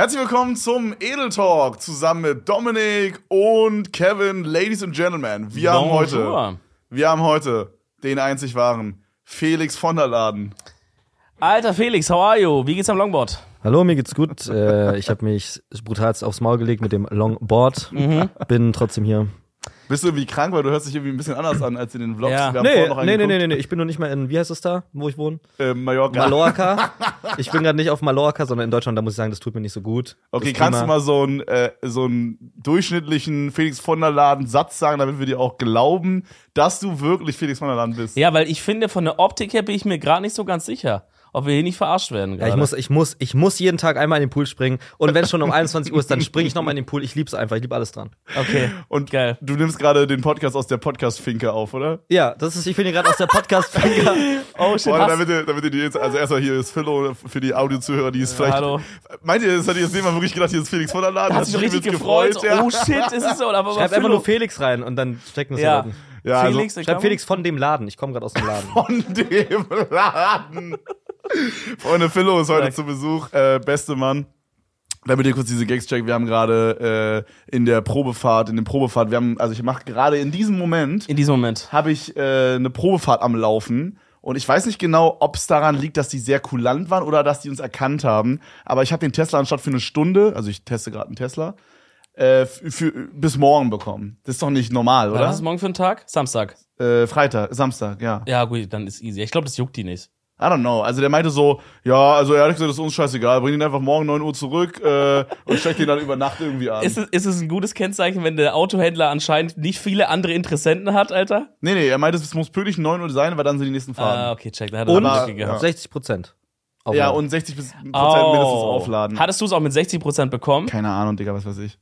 Herzlich willkommen zum Edel Talk zusammen mit Dominik und Kevin, Ladies and Gentlemen. Wir haben heute, wir haben heute den einzig wahren Felix von der Laden. Alter Felix, how are you? Wie geht's am Longboard? Hallo, mir geht's gut. äh, ich habe mich brutalst aufs Maul gelegt mit dem Longboard. Bin trotzdem hier. Bist du irgendwie krank, weil du hörst dich irgendwie ein bisschen anders an als in den Vlogs. Ja. Wir haben Nee, noch nee, nee, nee, nee, ich bin noch nicht mal in, wie heißt es da, wo ich wohne? Äh, Mallorca. Mallorca. Ich bin gerade nicht auf Mallorca, sondern in Deutschland. Da muss ich sagen, das tut mir nicht so gut. Okay, Das kannst du mal so einen, äh, so einen durchschnittlichen Felix von der Laden Satz sagen, damit wir dir auch glauben, dass du wirklich Felix von der Laden bist? Ja, weil ich finde, von der Optik her bin ich mir gerade nicht so ganz sicher, ob wir hier nicht verarscht werden. Ja, gerade. ich muss, ich muss, ich muss jeden Tag einmal in den Pool springen. Und wenn es schon um 21 Uhr ist, dann springe ich nochmal in den Pool. Ich lieb's einfach. Ich liebe alles dran. Okay. Und Geil. du nimmst gerade den Podcast aus der Podcast-Finke auf, oder? Ja, das ist, ich bin hier gerade aus der Podcast-Finger. Oh shit, Oder damit ihr, damit ihr die jetzt, also erstmal hier ist Philo für die Audiozuhörer, die ist vielleicht. hallo. Meint ihr, das hat jetzt jemand wirklich gedacht, hier ist Felix von der Laden? dich übelst richtig gefreut? Ja, Oh shit, ist es so? Oder aber Schreib einfach nur Felix rein und dann stecken das Ja. ja. ja also Felix, Schreib Felix von dem Laden. Ich komme gerade aus dem Laden. von dem Laden. Freunde, Philo ist heute Stark. zu Besuch. Äh, beste Mann. Damit ihr kurz diese Gags checkt, wir haben gerade äh, in der Probefahrt, in dem Probefahrt, wir haben, also ich mache gerade in diesem Moment, In diesem Moment. habe ich äh, eine Probefahrt am Laufen. Und ich weiß nicht genau, ob es daran liegt, dass die sehr kulant waren oder dass die uns erkannt haben. Aber ich habe den Tesla anstatt für eine Stunde, also ich teste gerade einen Tesla, äh, für, bis morgen bekommen. Das ist doch nicht normal, Was oder? ist es morgen für ein Tag? Samstag. Äh, Freitag, Samstag, ja. Ja, gut, dann ist easy. Ich glaube, das juckt die nicht. I don't know. Also der meinte so, ja, also ehrlich gesagt, das ist uns scheißegal. Bring ihn einfach morgen 9 Uhr zurück äh, und steck den dann über Nacht irgendwie an. Ist es, ist es ein gutes Kennzeichen, wenn der Autohändler anscheinend nicht viele andere Interessenten hat, Alter? nee, nee, er meinte, es muss pünktlich 9 Uhr sein, weil dann sind die nächsten Fahrten. Ah, okay, check. Da hat er Und Lücke gehabt. 60 Prozent. ja, und 60 bis Prozent Oh. mindestens aufladen. Hattest du es auch mit 60% bekommen? Keine Ahnung, Digga, was weiß ich.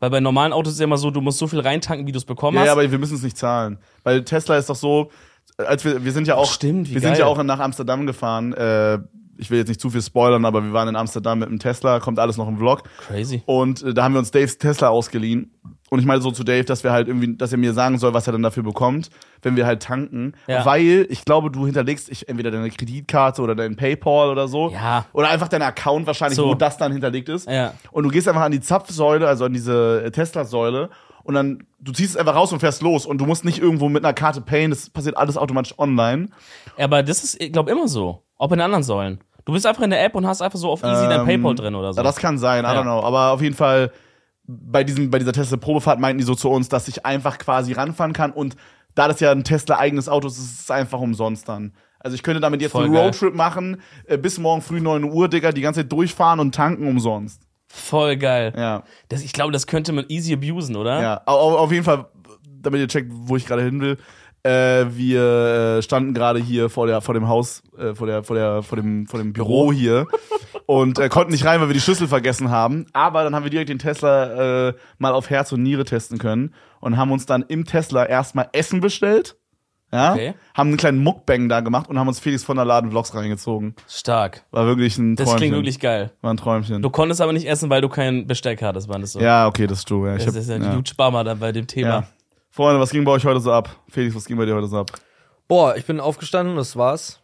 Weil bei normalen Autos ist ja immer so, du musst so viel reintanken, wie du es bekommen Ja, hast. ja, aber wir müssen es nicht zahlen. Weil Tesla ist doch so, als wir, wir sind ja auch, Stimmt, wir geil. sind ja auch nach Amsterdam gefahren. Äh, ich will jetzt nicht zu viel spoilern, aber wir waren in Amsterdam mit dem Tesla, kommt alles noch im Vlog. Crazy. Und äh, da haben wir uns Daves Tesla ausgeliehen. Und ich meinte so zu Dave, dass wir halt irgendwie, dass er mir sagen soll, was er dann dafür bekommt, wenn wir halt tanken. Ja. Weil ich glaube, du hinterlegst ich, entweder deine Kreditkarte oder dein PayPal oder so. Ja. Oder einfach dein Account wahrscheinlich, So. wo das dann hinterlegt ist. Ja. Und du gehst einfach an die Zapfsäule, also an diese äh, Tesla-Säule. Und dann, du ziehst es einfach raus und fährst los. Und du musst nicht irgendwo mit einer Karte payen. Das passiert alles automatisch online. Aber das ist, ich glaube, immer so. Auch bei den anderen Säulen. Du bist einfach in der App und hast einfach so auf easy dein Ähm, PayPal drin oder so. Ja, das kann sein, I Ja. don't know. Aber auf jeden Fall, bei, diesem, bei dieser Tesla-Probefahrt meinten die so zu uns, dass ich einfach quasi ranfahren kann. Und da das ja ein Tesla-eigenes Auto ist, ist es einfach umsonst dann. Also ich könnte damit jetzt Voll einen. Roadtrip machen, äh, bis morgen früh 9 Uhr, Digga, die ganze Zeit durchfahren und tanken umsonst. Voll geil. Ja, Das, ich glaube, das könnte man easy abusen, oder? ja. Au- Auf jeden Fall, damit ihr checkt, wo ich gerade hin will. Äh, wir äh, standen gerade hier vor der vor dem Haus äh, vor der vor der vor dem vor dem Büro hier und äh, konnten nicht rein, weil wir die Schlüssel vergessen haben. Aber dann haben wir direkt den Tesla äh, mal auf Herz und Niere testen können und haben uns dann im Tesla erstmal Essen bestellt. Ja, Okay. haben einen kleinen Muckbang da gemacht und haben uns Felix von der Laden Vlogs reingezogen. Stark. War wirklich ein Das Träumchen. klingt wirklich geil. War ein Träumchen. Du konntest aber nicht essen, weil du kein Besteck hattest, war das so? ja, okay, das ist true. Ja. Ich Das hab, ist ja, ja. gut spar mal dann bei dem Thema. ja. Freunde, was ging bei euch heute so ab? Felix, was ging bei dir heute so ab? Boah, ich bin aufgestanden, das war's.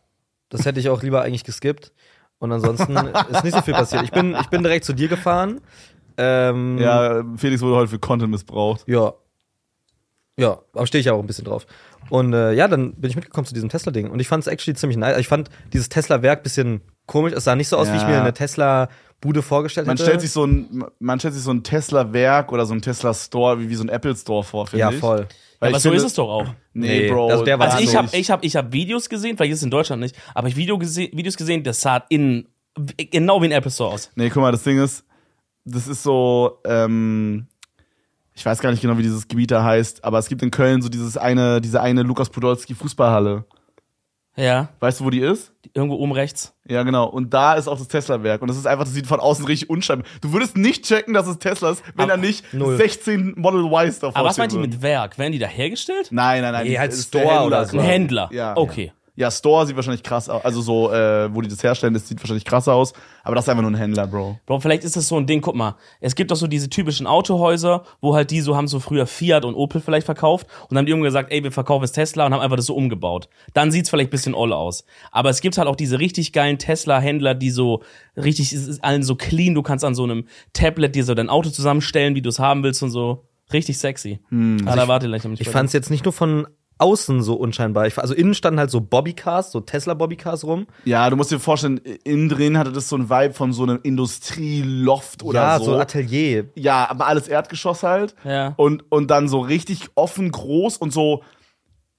Das hätte ich auch lieber eigentlich geskippt. Und ansonsten ist nicht so viel passiert. Ich bin, ich bin direkt zu dir gefahren. Ähm, Ja, Felix wurde heute für Content missbraucht. Ja. Ja, aber stehe ich auch ein bisschen drauf. Und äh, ja, dann bin ich mitgekommen zu diesem Tesla-Ding. Und ich fand es actually ziemlich nice. Ich fand dieses Tesla-Werk bisschen komisch. Es sah nicht so aus, wie ich Ja. mir eine Tesla-Bude vorgestellt Man hätte. stellt sich so ein, man stellt sich so ein Tesla-Werk oder so ein Tesla-Store wie, wie so ein Apple-Store vor, finde ja, ich. voll. Weil aber ich so finde- ist es doch auch. Nee, Nee, Bro. also der war Also ich habe ich hab, ich hab Videos gesehen, vielleicht ist es in Deutschland nicht, aber ich Video gese Videos gesehen, das sah in genau wie ein Apple Store aus. Nee, guck mal, das Ding ist, das ist so, ähm, ich weiß gar nicht genau, wie dieses Gebiet da heißt, aber es gibt in Köln so dieses eine, diese eine Lukas Podolski Fußballhalle. Ja, Weißt du, wo die ist? irgendwo oben rechts. Ja, genau. Und da ist auch das Tesla-Werk. Und das ist einfach, das sieht von außen richtig unscheinbar. Du würdest nicht checken, dass es Tesla ist, wenn Aber- da nicht null. 16 Model Ys davor Aber was meint ihr würden. mit Werk? Werden die da hergestellt? Nein, nein, nein. Nee, das halt Store oder so. Ein. Händler. Ja. Okay. Ja, Store sieht wahrscheinlich krass aus. Also so, äh, wo die das herstellen, das sieht wahrscheinlich krass aus. Aber das ist einfach nur ein Händler, Bro. Bro, vielleicht ist das so ein Ding, guck mal, es gibt doch so diese typischen Autohäuser, wo halt die so haben so früher Fiat und Opel vielleicht verkauft und dann haben die irgendwann gesagt, ey, wir verkaufen jetzt Tesla und haben einfach das so umgebaut. Dann sieht's vielleicht ein bisschen oll aus. Aber es gibt halt auch diese richtig geilen Tesla-Händler, die so richtig, es ist allen so clean, du kannst an so einem Tablet dir so dein Auto zusammenstellen, wie du es haben willst und so. Richtig sexy. Hm, ah, da warte ich, ich fand's jetzt nicht nur von außen so unscheinbar. Ich, also innen standen halt so Bobbycars, so Tesla Bobbycars rum. Ja, du musst dir vorstellen, innen drin hatte das so ein Vibe von so einem Industrieloft oder ja, so. Ja, so Atelier. Ja, aber alles Erdgeschoss halt. Ja. Und, und dann so richtig offen, groß und so,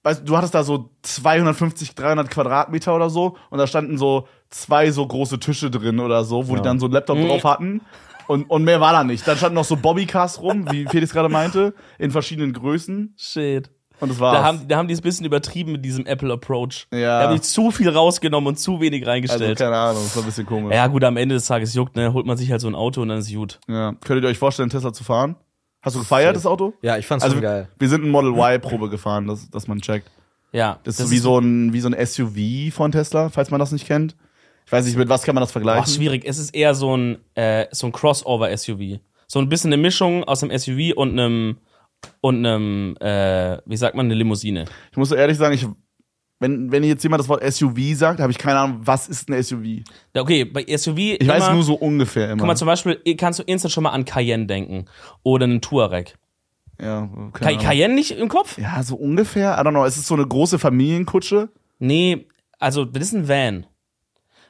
weißt du, du hattest da so 250, 300 Quadratmeter oder so und da standen so zwei so große Tische drin oder so, wo ja. die dann so einen Laptop mhm. drauf hatten. Und, und mehr war da nicht. Dann standen noch so Bobbycars rum, wie Felix gerade meinte, in verschiedenen Größen. Shit. Und das war's. Da haben, da haben die es ein bisschen übertrieben mit diesem Apple Approach. Ja. Da haben die zu viel rausgenommen und zu wenig reingestellt. Also, keine Ahnung, das war ein bisschen komisch. Ja, gut, am Ende des Tages juckt, ne? Holt man sich halt so ein Auto und dann ist gut. Ja. Könntet ihr euch vorstellen, Tesla zu fahren? Hast du gefeiert, das Auto? Ja, ich fand's also, schon geil. Wir sind ein Model Y-Probe gefahren, dass, dass man checkt. Ja. Das, das ist wie so, ein, wie so ein SUV von Tesla, falls man das nicht kennt. Ich weiß nicht, mit was kann man das vergleichen? Ach, schwierig. Es ist eher so ein, äh, so ein Crossover-SUV. So ein bisschen eine Mischung aus einem SUV und einem und einem, äh, wie sagt man, eine Limousine. Ich muss so ehrlich sagen, ich, wenn, wenn jetzt jemand das Wort SUV sagt, habe ich keine Ahnung, was ist ein SUV? Okay, bei SUV. Ich immer, weiß nur so ungefähr immer. Guck mal, zum Beispiel, kannst du instant schon mal an Cayenne denken. Oder einen Touareg. Ja, Cay Cayenne nicht im Kopf? Ja, so ungefähr. I don't know. Ist es so eine große Familienkutsche? Nee, also, das ist ein Van.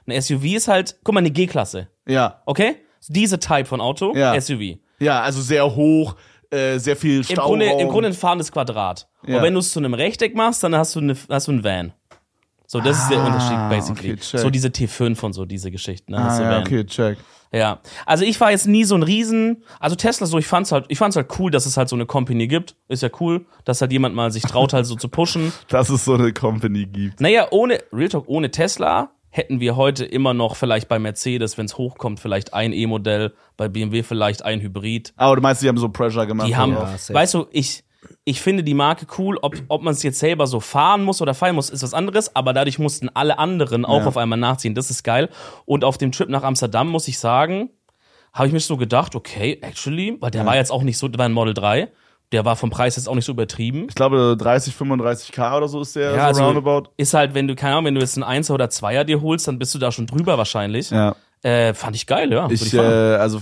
Ein SUV ist halt, guck mal, eine G-Klasse. Ja. Okay? Diese Type von Auto, ja. SUV. Ja, also sehr hoch, äh, sehr viel Stauraum. Im Grunde, Im Grunde ein fahrendes Quadrat. Ja. Und wenn du es zu einem Rechteck machst, dann hast du, eine, hast du einen Van. So, das ah, ist der ah, Unterschied, basically. Okay, so diese T5 und so, diese Geschichten. Ne? Ah, ja, okay, check. Ja, also ich war jetzt nie so ein Riesen, also Tesla so, ich fand's halt, ich fand's halt cool, dass es halt so eine Company gibt. Ist ja cool, dass halt jemand mal sich traut halt so zu pushen. Dass es so eine Company gibt. Naja, ohne, Real Talk, ohne Tesla hätten wir heute immer noch vielleicht bei Mercedes, wenn es hochkommt, vielleicht ein E-Modell, bei BMW vielleicht ein Hybrid. Aber du meinst, die haben so Pressure gemacht? Die haben, ja, weißt du, ich, ich finde die Marke cool, ob, ob man es jetzt selber so fahren muss oder feiern muss, ist was anderes, aber dadurch mussten alle anderen auch ja. auf einmal nachziehen. Das ist geil. Und auf dem Trip nach Amsterdam muss ich sagen, habe ich mir so gedacht, okay, actually, weil der ja. war jetzt auch nicht so, der war ein Model 3 der war vom Preis jetzt auch nicht so übertrieben. Ich glaube 30, 35k oder so ist der ja, so also roundabout. Ist halt, wenn du, keine Ahnung, wenn du jetzt einen 1er oder 2er dir holst, dann bist du da schon drüber wahrscheinlich. Ja. Äh, fand ich geil, ja. Ich, ich äh, also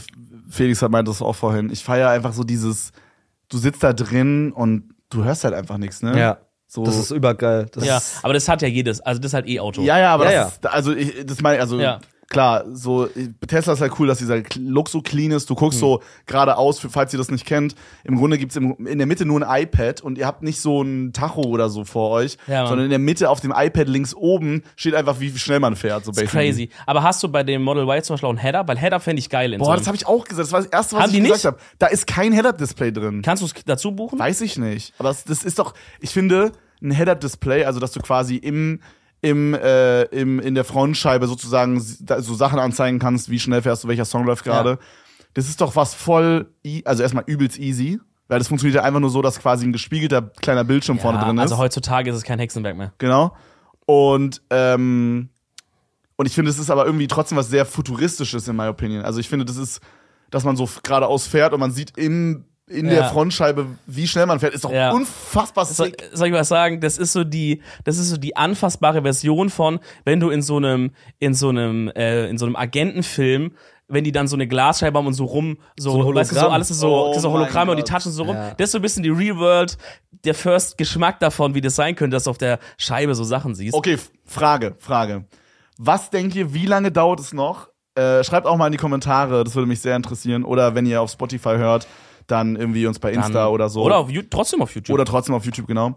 Felix hat meint das auch vorhin. Ich feiere einfach so dieses, du sitzt da drin und du hörst halt einfach nichts, ne? Ja. So. Das ist übergeil. Das ja, aber das hat ja jedes, also das ist halt E-Auto. Ja, ja, aber ja, das ja. ist, also ich, das meine, also ja klar, so Tesla ist halt cool, dass dieser Look so clean ist. Du guckst mhm. so geradeaus, falls ihr das nicht kennt. Im Grunde gibt's im, in der Mitte nur ein iPad und ihr habt nicht so ein Tacho oder so vor euch, ja, sondern in der Mitte auf dem iPad links oben steht einfach, wie schnell man fährt. So basically. crazy. Aber hast du bei dem Model Y zum Beispiel auch einen Header? Weil Header fände ich geil. In Boah, so das habe ich auch gesagt. Das war das erste, was Haben ich gesagt habe. Da ist kein Header-Display drin. Kannst du es dazu buchen? Weiß ich nicht. Aber das, das ist doch, ich finde, ein Header-Display, also dass du quasi im im, äh, im, in der Frontscheibe sozusagen so Sachen anzeigen kannst, wie schnell fährst du, welcher Song läuft gerade. Ja. Das ist doch was voll, e also erstmal übelst easy. Weil das funktioniert ja einfach nur so, dass quasi ein gespiegelter kleiner Bildschirm ja, vorne drin ist. Also heutzutage ist es kein Hexenwerk mehr. Genau. Und, ähm, und ich finde, es ist aber irgendwie trotzdem was sehr Futuristisches in my opinion. Also ich finde, das ist, dass man so geradeaus fährt und man sieht im in ja. der Frontscheibe, wie schnell man fährt, ist doch ja. unfassbar sick. Soll, soll ich was sagen? Das ist so die, das ist so die anfassbare Version von, wenn du in so einem, in so einem, äh, in so einem Agentenfilm wenn die dann so eine Glasscheibe haben und so rum, so, so weißt du, so alles ist so, oh so Hologramme und die touchen so rum. Ja. Das ist so ein bisschen die Real World, der First Geschmack davon, wie das sein könnte, dass du auf der Scheibe so Sachen siehst. Okay, Frage, Frage. Was denkt ihr, wie lange dauert es noch? Äh, schreibt auch mal in die Kommentare, das würde mich sehr interessieren. Oder wenn ihr auf Spotify hört, dann irgendwie uns bei Insta dann, oder so. Oder auf, trotzdem auf YouTube. Oder trotzdem auf YouTube, genau.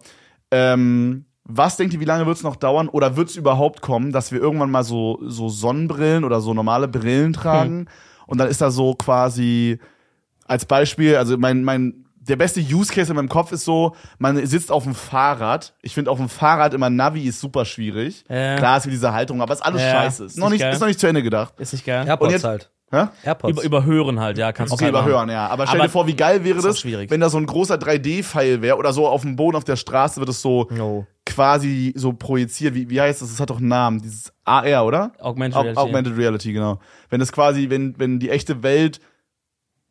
Ähm, was denkt ihr, wie lange wird es noch dauern? Oder wird es überhaupt kommen, dass wir irgendwann mal so, so Sonnenbrillen oder so normale Brillen tragen? Hm. Und dann ist da so quasi als Beispiel, also mein, mein, der beste Use Case in meinem Kopf ist so, man sitzt auf dem Fahrrad. Ich finde auf dem Fahrrad immer Navi ist super schwierig. Ja. Klar ist wie diese Haltung, aber ist alles ja. scheiße. Ist, ist noch nicht, ist noch nicht zu Ende gedacht. Ist nicht geil. AirPods jetzt, halt. Hä? AirPods. Über, überhören halt, ja, kannst du Okay, halt überhören, ja. Aber stell dir vor, wie geil wäre das, wenn da so ein großer 3D-Pfeil wäre oder so auf dem Boden auf der Straße wird es so no. quasi so projiziert, wie, wie heißt das? Das hat doch einen Namen, dieses AR, oder? Augmented Au- Reality. Augmented Reality, genau. Wenn das quasi, wenn, wenn die echte Welt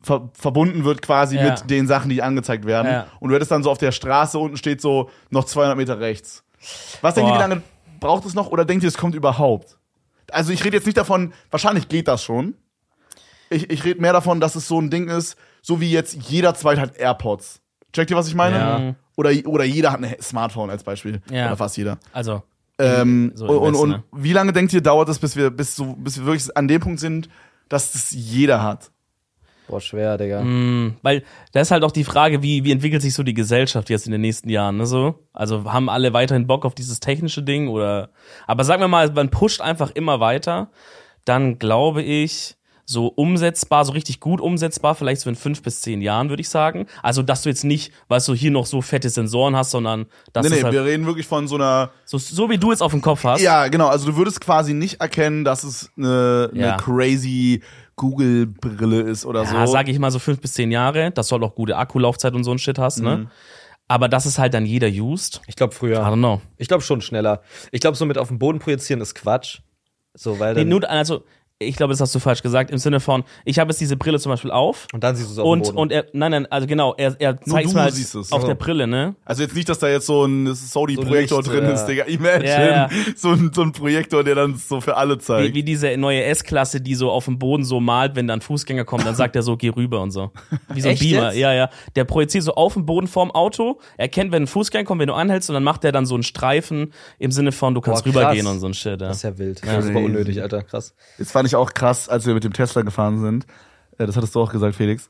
ver verbunden wird quasi Ja. mit den Sachen, die angezeigt werden. Ja. Und du hättest dann so auf der Straße unten steht so noch 200 Meter rechts. Was denkt ihr, wie lange braucht es noch oder denkt ihr, es kommt überhaupt? Also ich rede jetzt nicht davon, wahrscheinlich geht das schon. Ich, ich rede mehr davon, dass es so ein Ding ist, so wie jetzt jeder Zweite hat AirPods. Checkt ihr, was ich meine? Ja. Oder, oder jeder hat ein Smartphone als Beispiel. Ja. Oder fast jeder. Also, Ähm, So und, und, ne? wie lange denkt ihr, dauert es, bis wir, bis, so, bis wir wirklich an dem Punkt sind, dass das jeder hat? Boah, schwer, Digga. Mhm. weil da ist halt auch die Frage, wie, wie entwickelt sich so die Gesellschaft jetzt in den nächsten Jahren, ne, so? Also haben alle weiterhin Bock auf dieses technische Ding oder, aber sagen wir mal, man pusht einfach immer weiter, dann glaube ich, so umsetzbar, so richtig gut umsetzbar, vielleicht so in fünf bis zehn Jahren, würde ich sagen. Also, dass du jetzt nicht, weißt du, hier noch so fette Sensoren hast, sondern dass Nee, nee, halt wir reden wirklich von so einer. so, so wie du es auf dem Kopf hast. Ja, genau. Also du würdest quasi nicht erkennen, dass es eine, eine Ja. crazy Google-Brille ist oder Ja, so. sag ich mal so fünf bis zehn Jahre, dass du halt auch gute Akkulaufzeit und so ein Shit hast, Mhm. ne? Aber dass es halt dann jeder used, Ich glaube I früher. don't know. Ich glaube schon schneller. Ich glaube, so mit auf den Boden projizieren ist Quatsch. So, weil Nee, dann, nur, also, ich glaube, das hast du falsch gesagt, im Sinne von, ich habe jetzt diese Brille zum Beispiel auf und dann siehst du es auf und, dem Boden. und er, nein, nein, also genau, er, er zeigt halt es. auf So. der Brille, ne? Also jetzt nicht, dass da jetzt so ein Sony-Projektor Licht, drin ja. ist, Digga. Imagine. Ja, ja. So, ein, so ein Projektor, der dann so für alle Wie, zeigt. wie diese neue S-Klasse, die so auf dem Boden so malt, wenn dann Fußgänger kommen, dann sagt er so, geh rüber und so. Wie so ein Echt Beamer. jetzt? Ja, ja. Der projiziert so auf dem Boden vorm Auto, erkennt, wenn ein Fußgänger kommt, wenn du anhältst, und dann macht er dann so einen Streifen im Sinne von, du kannst Boah, rübergehen und so ein Shit. Ja. das ist ja wild. Das ist unnötig, Alter. Krass. Das fand ich auch krass, als wir mit dem Tesla gefahren sind. Äh, Das hattest du auch gesagt, Felix.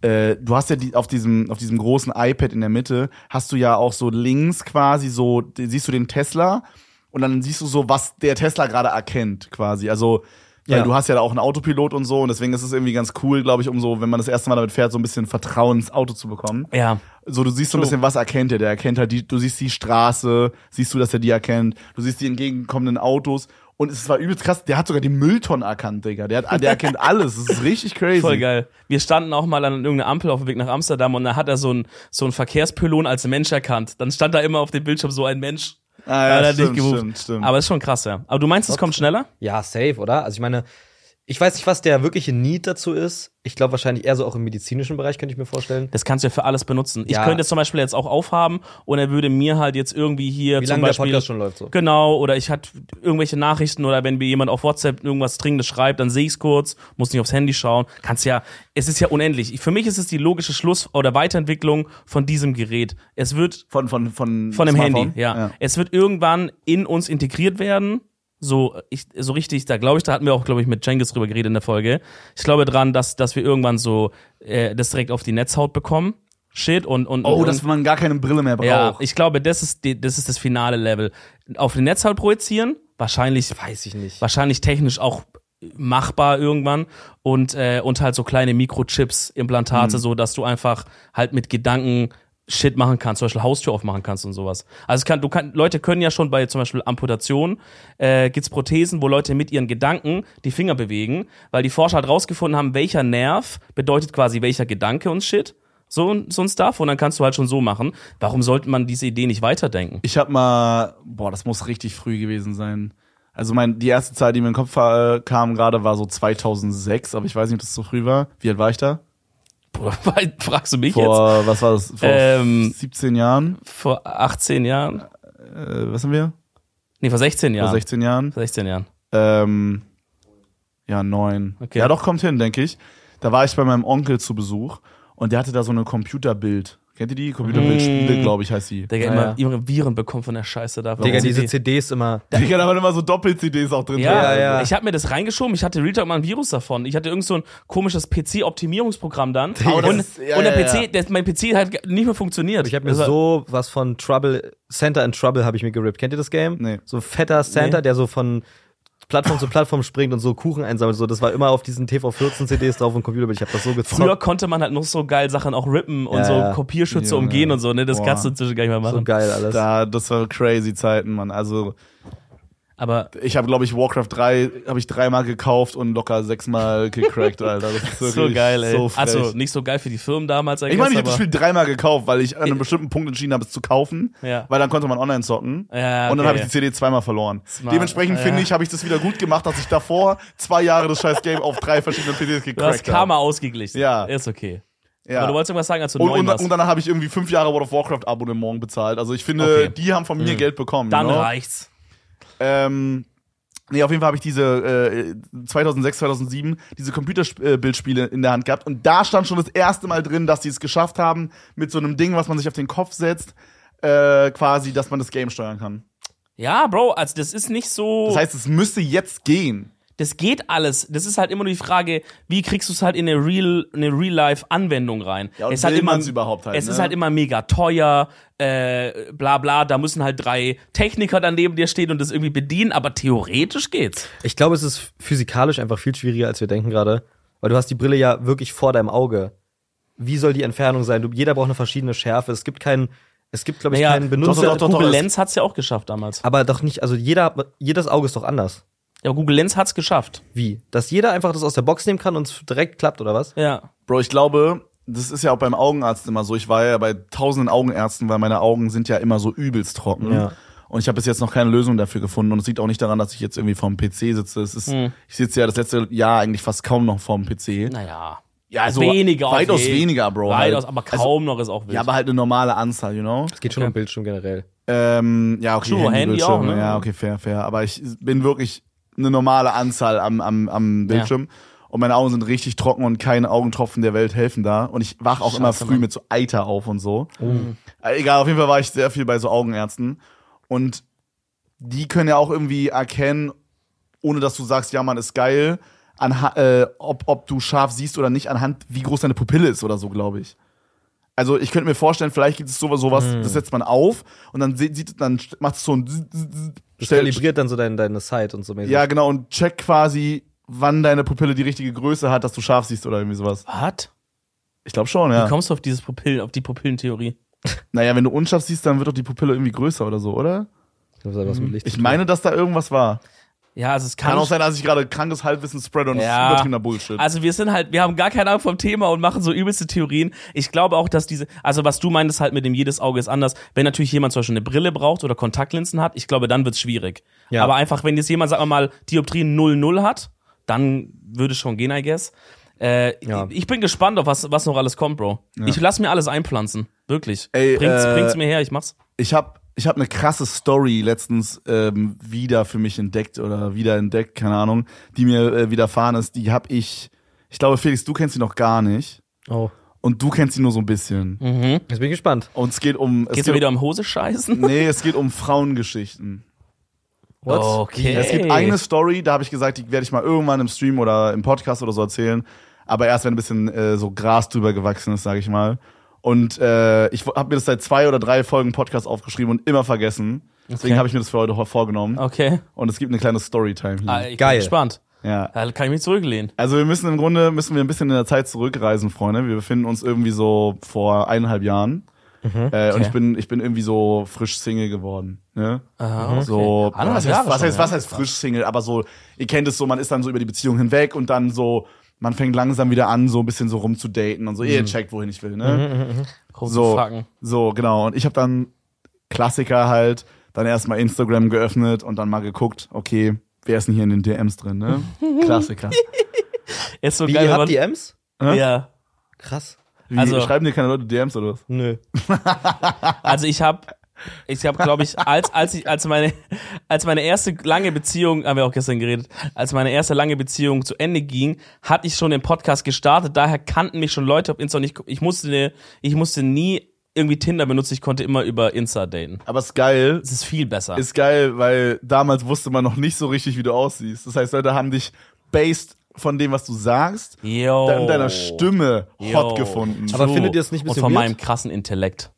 Äh, Du hast ja die, auf diesem, auf diesem großen iPad in der Mitte, hast du ja auch so links quasi so, siehst du den Tesla und dann siehst du so, was der Tesla gerade erkennt, quasi. Also, weil Ja. du hast ja da auch einen Autopilot und so und deswegen ist es irgendwie ganz cool, glaube ich, um so, wenn man das erste Mal damit fährt, so ein bisschen Vertrauen ins Auto zu bekommen. ja. So, du siehst so ein bisschen, was erkennt er. Der erkennt halt die, du siehst die Straße, siehst du, dass er die erkennt. Du siehst die entgegenkommenden Autos. Und es war übelst krass, der hat sogar die Mülltonnen erkannt, Digga. Der, hat, der erkennt alles. Das ist richtig crazy. Voll geil. Wir standen auch mal an irgendeiner Ampel auf dem Weg nach Amsterdam und da hat er so ein, so ein Verkehrspylon als Mensch erkannt. Dann stand da immer auf dem Bildschirm so ein Mensch. Ah, ja, stimmt, stimmt, stimmt. Aber ist schon krass, ja. Aber du meinst, es kommt schneller? Ja, safe, oder? Also ich meine, ich weiß nicht, was der wirkliche Need dazu ist. Ich glaube wahrscheinlich eher so auch im medizinischen Bereich, könnte ich mir vorstellen. Das kannst du ja für alles benutzen. Ich Ja. könnte es zum Beispiel jetzt auch aufhaben und er würde mir halt jetzt irgendwie hier Wie zum lange der Beispiel. Podcast schon läuft so. Genau, oder ich hatte irgendwelche Nachrichten oder wenn mir jemand auf WhatsApp irgendwas Dringendes schreibt, dann sehe ich es kurz, muss nicht aufs Handy schauen. Kannst ja, es ist ja unendlich. Für mich ist es die logische Schluss- oder Weiterentwicklung von diesem Gerät. Es wird von, von, von, von dem Smartphone? Handy, ja. Es wird irgendwann in uns integriert werden. So, ich, so richtig, da glaube ich, da hatten wir auch, glaube ich, mit Cengiz drüber geredet in der Folge. Ich glaube dran, dass, dass wir irgendwann so äh, das direkt auf die Netzhaut bekommen. Shit und und Oh, und, dass man gar keine Brille mehr braucht. ja, ich glaube, das ist die, das ist das finale Level. Auf die Netzhaut projizieren, wahrscheinlich Weiß ich nicht. wahrscheinlich technisch auch machbar irgendwann und äh, und halt so kleine Mikrochips Implantate Mhm. so dass du einfach halt mit Gedanken Shit machen kannst, zum Beispiel Haustür aufmachen kannst und sowas. Also es kann, du kann, Leute können ja schon bei zum Beispiel Amputationen, äh, gibt's Prothesen, wo Leute mit ihren Gedanken die Finger bewegen, weil die Forscher halt rausgefunden haben, welcher Nerv bedeutet quasi welcher Gedanke und Shit. So, so ein Stuff und dann kannst du halt schon so machen. Warum sollte man diese Idee nicht weiterdenken? Ich habe mal, boah, das muss richtig früh gewesen sein. Also mein, die erste Zahl, die mir in den Kopf äh, kam gerade, war so 2006, aber ich weiß nicht, ob das so früh war. Wie alt war ich da? Fragst du mich jetzt? Vor, was war das? Vor Ähm, 17 Jahren? Vor 18 Jahren? Äh, was haben wir? Nee, vor 16 Jahren. Vor 16 Jahren? Vor 16 Jahren. Ähm, ja, neun. Okay. Ja, doch, kommt hin, denke ich. Da war ich bei meinem Onkel zu Besuch und der hatte da so eine Computerbild. Kennt ihr die? Computerbildspiele, glaube ich, heißt die. Digga, Ja, immer ja. ihre Viren bekommen von der Scheiße da. Digga, diese die- CDs immer. Digga, da waren immer so Doppel-CDs auch drin. ja, Ja, ja. ich habe mir das reingeschoben. Ich hatte Real Talk mal ein Virus davon. Ich hatte irgend so ein komisches PC-Optimierungsprogramm dann. Das und, ist- ja, und der ja, PC, ja. Der, mein PC hat nicht mehr funktioniert. Ich habe mir Das war- so was von Trouble, Center in Trouble habe ich mir gerippt. Kennt ihr das Game? Nee. So ein fetter Center, Nee. der so von Plattform zu Plattform springt und so Kuchen einsammelt. So, das war immer auf diesen TV14 CDs drauf und Computerbild. Ich habe das so gezockt. Früher konnte man halt noch so geil Sachen auch rippen und Ja, so ja. Kopierschütze Junge. umgehen und so, ne? Das Boah. kannst du inzwischen gar nicht mehr so machen. geil alles. Da, das war crazy Zeiten, Mann. Also, Aber Ich habe, glaube ich, Warcraft 3 habe ich dreimal gekauft und locker sechsmal gecrackt, Alter. Das ist so geil, ey. So also nicht so geil für die Firmen damals, I ich meine, ich habe das Spiel dreimal gekauft, weil ich an einem bestimmten Punkt entschieden habe, es zu kaufen. Ja. Weil dann konnte man online zocken. Ja, Und dann okay. habe ich die CD zweimal verloren. Smart. Dementsprechend Ja. finde ich, habe ich das wieder gut gemacht, dass ich davor zwei Jahre das scheiß Game auf drei verschiedenen PCs Du hast gecrackt Karma habe. ausgeglichen. Ja. Ist okay. Ja. Aber du wolltest irgendwas sagen, als du und, und, und danach habe ich irgendwie fünf Jahre World of Warcraft Abonnement bezahlt. Also ich finde, Okay. die haben von mir Geld bekommen. Dann you know? reicht's. Ähm, nee, auf jeden Fall habe ich diese äh, 2006, 2007 diese Computerbildspiele in der Hand gehabt und da stand schon das erste Mal drin, dass die es geschafft haben mit so einem Ding, was man sich auf den Kopf setzt, äh, quasi, dass man das Game steuern kann. Ja, Bro, also das ist nicht so. Das heißt, es müsste jetzt gehen. Das geht alles. Das ist halt immer nur die Frage, wie kriegst du es halt in eine Real, eine Real-Life-Anwendung rein? Ja, und es ist halt will immer, überhaupt halt, Es ne? ist halt immer mega teuer, äh, bla bla. Da müssen halt drei Techniker dann neben dir stehen und das irgendwie bedienen, aber theoretisch geht's. Ich glaube, es ist physikalisch einfach viel schwieriger, als wir denken gerade. Weil du hast die Brille ja wirklich vor deinem Auge. Wie soll die Entfernung sein? Du, jeder braucht eine verschiedene Schärfe. Es gibt keinen, es gibt, glaube ich, Naja, keinen Benutzer. doch, doch, doch, Google es- Lens hat's ja auch geschafft damals. Aber doch nicht, also jeder, jedes Auge ist doch anders. Ja, Google Lens hat's geschafft. Wie? Dass jeder einfach das aus der Box nehmen kann und es direkt klappt, oder was? Ja. Bro, ich glaube, das ist ja auch beim Augenarzt immer so. Ich war ja bei tausenden Augenärzten, weil meine Augen sind ja immer so übelst trocken. Ja. Und ich habe bis jetzt noch keine Lösung dafür gefunden. Und es liegt auch nicht daran, dass ich jetzt irgendwie vorm PC sitze. Es ist, Hm. ich sitze ja das letzte Jahr eigentlich fast kaum noch vorm PC. Naja. Ja, also weniger. weitaus jeden- weniger, Bro. Weitaus, halt. aber kaum noch ist auch wild. Ja, aber halt eine normale Anzahl, you know? Es geht schon Okay. um Bildschirm generell. Ähm, ja, okay, True, Handy Handybildschirme, auch, ne? Ja, okay, fair, fair. Aber ich bin wirklich eine normale Anzahl am, am, am Bildschirm. Und meine Augen sind richtig trocken und keine Augentropfen der Welt helfen da. Und ich wach auch immer Scheiße, früh Mann. mit so Eiter auf und so. Äh, Egal, auf jeden Fall war ich sehr viel bei so Augenärzten. Und die können ja auch irgendwie erkennen, ohne dass du sagst, ja, man ist geil, anha äh, ob, ob du scharf siehst oder nicht, anhand, wie groß deine Pupille ist oder so, glaube ich. Also ich könnte mir vorstellen, vielleicht gibt es sowas, sowas das setzt man auf und dann sieht, dann macht es so ein Das kalibriert dann so dein, deine Sight und so mäßig. ja genau und checkt quasi, wann deine Pupille die richtige Größe hat, dass du scharf siehst oder irgendwie sowas. Was? Ich glaube schon, Wie ja. kommst du auf dieses Pupillen, auf die Pupillentheorie? Naja, wenn du unscharf siehst, dann wird doch die Pupille irgendwie größer oder so, oder? Das hat was mit Licht Ich meine, dass da irgendwas war. Ja, also es kann, Kann auch sein, dass ich gerade krankes Halbwissen spread und Ja. übertriebener Bullshit. Also wir sind halt, wir haben gar keine Ahnung vom Thema und machen so übelste Theorien. Ich glaube auch, dass diese, also was du meintest halt mit dem jedes Auge ist anders. Wenn natürlich jemand zum Beispiel eine Brille braucht oder Kontaktlinsen hat, ich glaube, dann wird's schwierig. Ja. Aber einfach, wenn jetzt jemand, sagen wir mal, Dioptrien 0,0 hat, dann würde es schon gehen, I guess. Äh, Ja. ich, ich bin gespannt auf was, was noch alles kommt, Bro. Ich lass mir alles einpflanzen. Wirklich. Ey, bringt's, äh, bringt's mir her, ich mach's. ich habe ich hab eine krasse Story letztens ähm, wieder für mich entdeckt oder wieder entdeckt, keine Ahnung, die mir äh, widerfahren ist. Die habe ich, ich glaube, Felix, du kennst sie noch gar nicht Oh. und du kennst sie nur so ein bisschen. Jetzt bin ich gespannt. Und es geht um, es Geht's geht mir wieder um Hose scheißen? nee, es geht um Frauengeschichten. What? Okay. Es gibt eine Story, da habe ich gesagt, die werde ich mal irgendwann im Stream oder im Podcast oder so erzählen. Aber erst wenn ein bisschen äh, so Gras drüber gewachsen ist, sage ich mal. Und äh, ich habe mir das seit zwei oder drei Folgen Podcast aufgeschrieben und immer vergessen. Deswegen Okay. habe ich mir das für heute vorgenommen. Okay. Und es gibt eine kleine Storytime hier. Ah, ich Geil. bin gespannt. Ja. Da kann ich mich zurücklehnen. Also wir müssen im Grunde müssen wir ein bisschen in der Zeit zurückreisen, Freunde. Wir befinden uns irgendwie so vor eineinhalb Jahren. Äh, Und ich bin ich bin irgendwie so frisch Single geworden. Ne? Aha, okay. So, was, heißt, was, heißt, was heißt frisch Single? Aber so, ihr kennt es so, man ist dann so über die Beziehung hinweg und dann so, man fängt langsam wieder an, so ein bisschen so rumzudaten und so, ihr checkt, wohin ich will, ne? Große So, Facken. so, genau. Und ich habe dann Klassiker halt, dann erstmal Instagram geöffnet und dann mal geguckt, okay, wer ist denn hier in den DMs drin, ne? Klassiker. Ist so Wie, geil, ihr habt DMs? Ja. Krass. Wie, Also- schreiben dir keine Leute DMs oder was? Nö. Also ich habe ich habe glaube ich als als ich als meine als meine erste lange Beziehung haben wir auch gestern geredet als meine erste lange Beziehung zu Ende ging hatte ich schon den Podcast gestartet daher kannten mich schon Leute auf Insta und ich, ich musste ne, ich musste nie irgendwie Tinder benutzen ich konnte immer über Insta daten Aber ist geil, das ist viel besser ist geil, weil damals wusste man noch nicht so richtig, wie du aussiehst. Das heißt, Leute haben dich based von dem, was du sagst, Yo. dann deiner Stimme Yo. hot gefunden. Aber findet ihr es nicht ein und bisschen von weird? meinem krassen Intellekt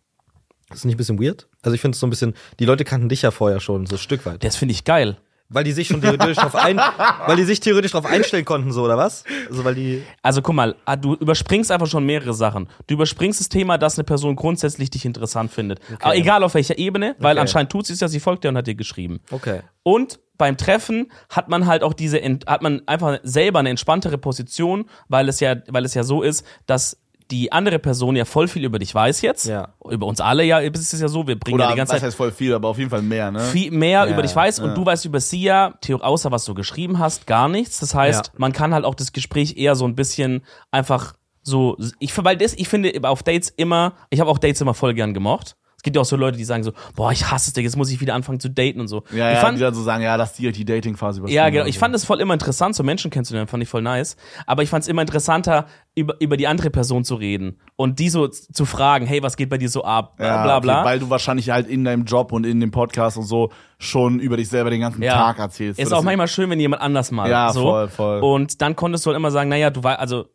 Das ist nicht ein bisschen weird? Also ich finde es so ein bisschen, die Leute kannten dich ja vorher schon, so ein Stück weit. das finde ich geil Weil die sich schon theoretisch drauf ein, weil die sich theoretisch drauf einstellen konnten, so, oder was? Also weil die. Also guck mal, ah, du überspringst einfach schon mehrere Sachen. Du überspringst das Thema, dass eine Person grundsätzlich dich interessant findet. Aber egal auf welcher Ebene, weil Okay. anscheinend tut sie es ja, sie folgt dir und hat dir geschrieben. Okay. Und beim Treffen hat man halt auch diese, hat man einfach selber eine entspanntere Position, weil es ja, weil es ja so ist, dass die andere Person ja voll viel über dich weiß jetzt. Ja. Über uns alle ja, ist es ja so, wir bringen Oder ja die ganze Zeit heißt voll viel, aber auf jeden Fall mehr, ne? viel mehr über dich weiß und ja. du weißt über sie ja, außer was du geschrieben hast, gar nichts. Das heißt, Ja. man kann halt auch das Gespräch eher so ein bisschen einfach so, ich, weil das, ich finde auf Dates immer, ich habe auch Dates immer voll gern gemocht. Es gibt ja auch so Leute, die sagen so, boah, ich hasse es, Digga, jetzt muss ich wieder anfangen zu daten und so. Ja, ich ja, fand, die dann so sagen, ja, lass die halt die Dating-Phase überstehen. ja, genau. Ich so. fand es voll immer interessant, so Menschen kennenzulernen, fand ich voll nice. Aber ich fand es immer interessanter, über, über die andere Person zu reden und die so zu fragen, hey, was geht bei dir so ab? ja, bla bla. Okay, weil du wahrscheinlich halt in deinem Job und in dem Podcast und so schon über dich selber den ganzen Ja. Tag erzählst. Ist auch manchmal schön, wenn jemand anders mal. Ja, so. voll, voll. Und dann konntest du halt immer sagen, naja, du weißt, also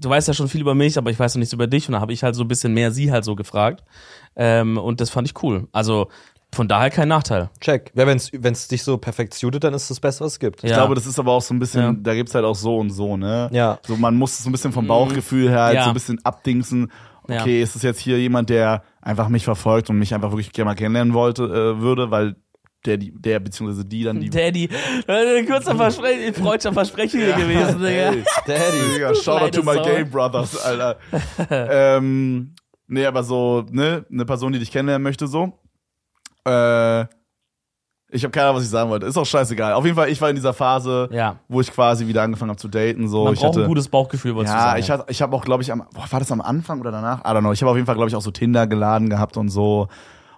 du weißt ja schon viel über mich, aber ich weiß noch nichts über dich. Und dann habe ich halt so ein bisschen mehr sie halt so gefragt. Ähm, und das fand ich cool. Also von daher kein Nachteil. Check. Ja, wenn es dich so perfekt suitet, dann ist das Beste, was es gibt. Ich Ja. glaube, das ist aber auch so ein bisschen, Ja. da gibt's halt auch so und so, ne? Ja. So, man muss es so ein bisschen vom Bauchgefühl her halt Ja. so ein bisschen abdingsen. Ja. Okay, ist es jetzt hier jemand, der einfach mich verfolgt und mich einfach wirklich gerne mal kennenlernen wollte, äh, würde, weil der, die, der beziehungsweise die dann die. Daddy, äh, kurzer Versprechen, freudscher Versprechen hier gewesen, Digga. Daddy. Digga, shout out to my Sau. gay brothers, Alter. ähm, nee, aber so, ne, eine Person, die dich kennenlernen möchte, so. Äh, ich habe keine Ahnung, was ich sagen wollte. Ist auch scheißegal. Auf jeden Fall, ich war in dieser Phase, Ja. wo ich quasi wieder angefangen habe zu daten. So, Man ich braucht hatte, ein gutes Bauchgefühl, du ja, sagen. ich hatte, ich habe auch, glaube ich, am, boah, war das am Anfang oder danach? I don't know. Ich habe auf jeden Fall, glaube ich, auch so Tinder geladen gehabt und so.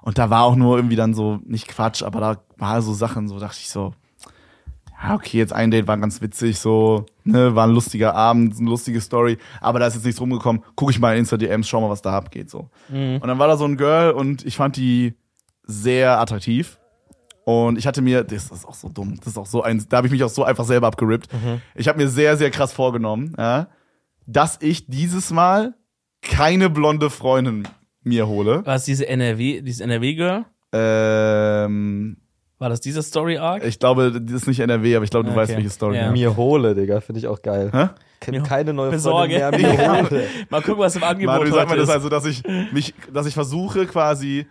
Und da war auch nur irgendwie dann so, nicht Quatsch, aber da war so Sachen, so dachte ich so, okay, jetzt ein Date war ganz witzig, so, ne, war ein lustiger Abend, eine lustige Story, aber da ist jetzt nichts rumgekommen. Guck ich mal in Insta-DMs, schau mal, was da abgeht, so. Mhm. Und dann war da so ein Girl und ich fand die sehr attraktiv. Und ich hatte mir, das ist auch so dumm, das ist auch so ein, da habe ich mich auch so einfach selber abgerippt. Ich habe mir sehr, sehr krass vorgenommen, ja, dass ich dieses Mal keine blonde Freundin mir hole. Was diese NRW, dieses NRW-Girl? Ähm, War das diese Story-Arc? ich glaube, das ist nicht NRW, aber ich glaube, du Okay. weißt, welche Story. Ja. Mir hole, Digga, finde ich auch geil. Hä? Keine neue besorge. Freundin mehr. Mir hole. Mal gucken, was im Angebot Manu, wie sagt man das ist. also, dass ich mich, dass ich versuche quasi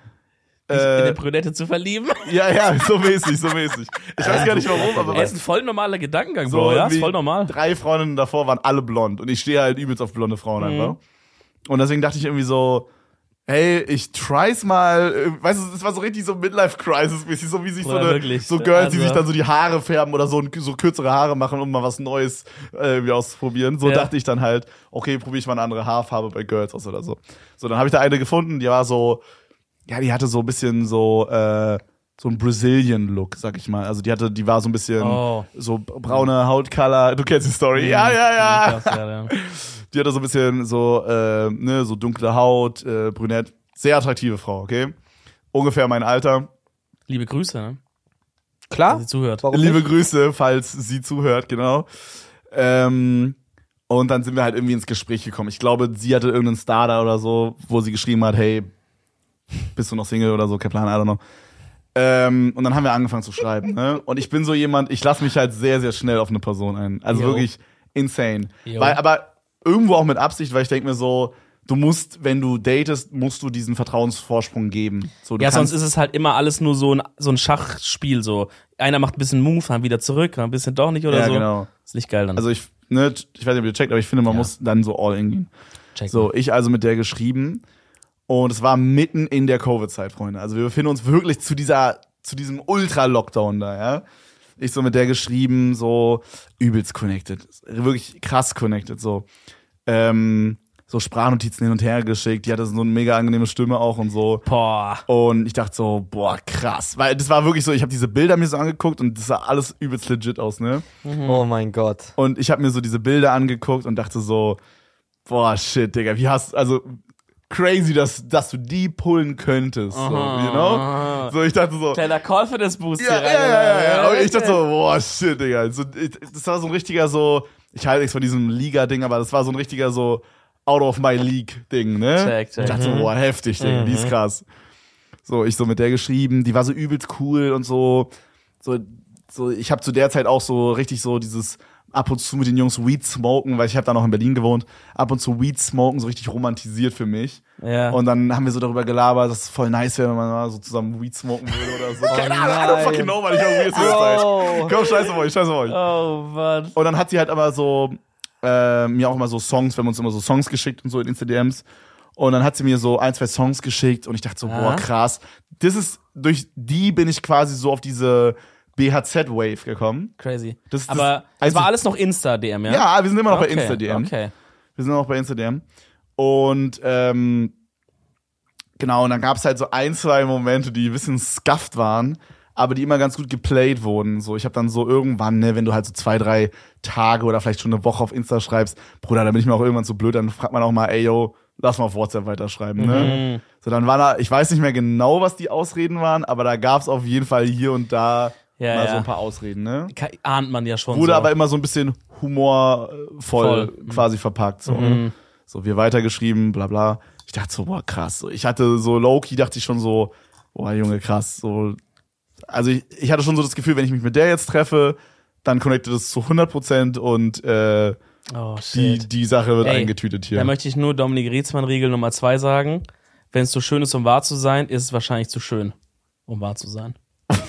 in eine äh, Brünette zu verlieben. ja, ja, so mäßig, so mäßig. Ich weiß gar nicht warum, aber Das ist ein voll normaler Gedankengang, so Bro, ja, ist voll normal. Drei Freundinnen davor waren alle blond und ich stehe halt übelst auf blonde Frauen Mhm. einfach. Und deswegen dachte ich irgendwie so, hey, ich try's mal, äh, weißt du, es war so richtig so Midlife-Crisis-mäßig, so wie sich so, Oder eine, wirklich. so Girls, die Also- sich dann so die Haare färben oder so, so kürzere Haare machen, um mal was Neues äh, auszuprobieren. So Ja. dachte ich dann halt, okay, probiere ich mal eine andere Haarfarbe bei Girls aus oder so. So, dann habe ich da eine gefunden, die war so, ja, die hatte so ein bisschen so, äh, so ein Brazilian-Look, sag ich mal. Also die hatte, die war so ein bisschen Oh. so braune Hautcolor. Du kennst die Story. Ja, ja, ja. Ja, ja. Die hatte so ein bisschen so, äh, ne, so dunkle Haut, äh, brünett. Sehr attraktive Frau, okay? Ungefähr mein Alter. Liebe Grüße, ne? Klar. Sie zuhört. Warum Liebe nicht? Grüße, falls sie zuhört, genau. Ähm, und dann sind wir halt irgendwie ins Gespräch gekommen. Ich glaube, sie hatte irgendeinen Star da oder so, wo sie geschrieben hat, hey, bist du noch Single oder so, kein Plan, I don't know. Ähm, und dann haben wir angefangen zu schreiben. Ne? Und ich bin so jemand, ich lasse mich halt sehr, sehr schnell auf eine Person ein. Also Jo. wirklich insane. Weil, aber irgendwo auch mit Absicht, weil ich denke mir so, du musst, wenn du datest, musst du diesen Vertrauensvorsprung geben. So, Ja, sonst ist es halt immer alles nur so ein, so ein Schachspiel. So einer macht ein bisschen Move, dann wieder zurück, dann ein bisschen doch nicht oder ja, so. genau. Ist nicht geil dann. Also ich, ne, ich weiß nicht, ob ihr checkt, aber ich finde, man Ja. muss dann so all in gehen. Check So, ich also mit der geschrieben und es war mitten in der Covid-Zeit, Freunde. Also wir befinden uns wirklich zu dieser, zu diesem Ultra-Lockdown da, ja. Ich so mit der geschrieben, so übelst connected. Wirklich krass connected, so. Ähm, so Sprachnotizen hin und her geschickt. Die hatte so eine mega angenehme Stimme auch und so. Boah. Und ich dachte so, boah, krass. Weil das war wirklich so, ich habe diese Bilder mir so angeguckt und das sah alles übelst legit aus, ne? Oh mein Gott. Und ich habe mir so diese Bilder angeguckt und dachte so, boah, shit, Digga, wie hast also crazy, dass, dass du die pullen könntest, so, you know? aha. So, ich dachte so, Kleiner Confidence Boost ja, hier ja, rein. ja, ja, ja. Und ich dachte so, boah, shit, Digga. So, ich, das war so ein richtiger so, ich halte nichts von diesem Liga-Ding, aber das war so ein richtiger so out of my League-Ding, ne? Check, check. Ich dachte so, boah, heftig, Digga, die ist krass. So, ich so mit der geschrieben, die war so übelst cool und so, so, so, ich habe zu der Zeit auch so richtig so dieses ab und zu mit den Jungs Weed smoken, weil ich habe da noch in Berlin gewohnt, ab und zu Weed smoken, so richtig romantisiert für mich. Ja. Und dann haben wir so darüber gelabert, dass es voll nice wäre, wenn man mal so zusammen Weed smoken würde oder so. Keine Ahnung, I don't fucking know, weil ich in der Bro. Zeit. Komm, scheiß auf euch, scheiß auf euch. oh Mann. Und dann hat sie halt aber so, äh, mir auch immer so Songs, wir haben uns immer so Songs geschickt und so in Insta-DMs. Und dann hat sie mir so ein, zwei Songs geschickt und ich dachte so, boah, Aha. krass. Das ist, durch die bin ich quasi so auf diese BHZ-Wave gekommen. Crazy. Das- das- Aber es also- war alles noch Insta-DM, ja? Ja, wir sind immer noch bei okay. Insta-DM. Okay. Wir sind noch bei Instagram. Und ähm, genau, und dann gab es halt so ein, zwei Momente, die ein bisschen scuffed waren, aber die immer ganz gut geplayed wurden. So, ich habe dann so irgendwann, ne, wenn du halt so zwei, drei Tage oder vielleicht schon eine Woche auf Insta schreibst, Bruder, da bin ich mir auch irgendwann so blöd, dann fragt man auch mal, ey yo, lass mal auf WhatsApp weiterschreiben, ne? So, dann war da, ich weiß nicht mehr genau, was die Ausreden waren, aber da gab es auf jeden Fall hier und da Ja, mal ja. so ein paar Ausreden, ne? Ahnt man ja schon Wurde so. aber immer so ein bisschen humorvoll Voll. quasi verpackt. So. Mhm. so, wir weitergeschrieben, bla bla. Ich dachte so, boah, krass. So, ich hatte so low-key, dachte ich schon so, boah, Junge, krass. So, also ich, ich hatte schon so das Gefühl, wenn ich mich mit der jetzt treffe, dann connectet es zu 100% und äh, oh, die, die Sache wird Ey, eingetütet hier. Da möchte ich nur Dominik Rietzmann-Regel Nummer zwei sagen. Wenn es zu schön ist, um wahr zu sein, ist es wahrscheinlich zu schön, um wahr zu sein.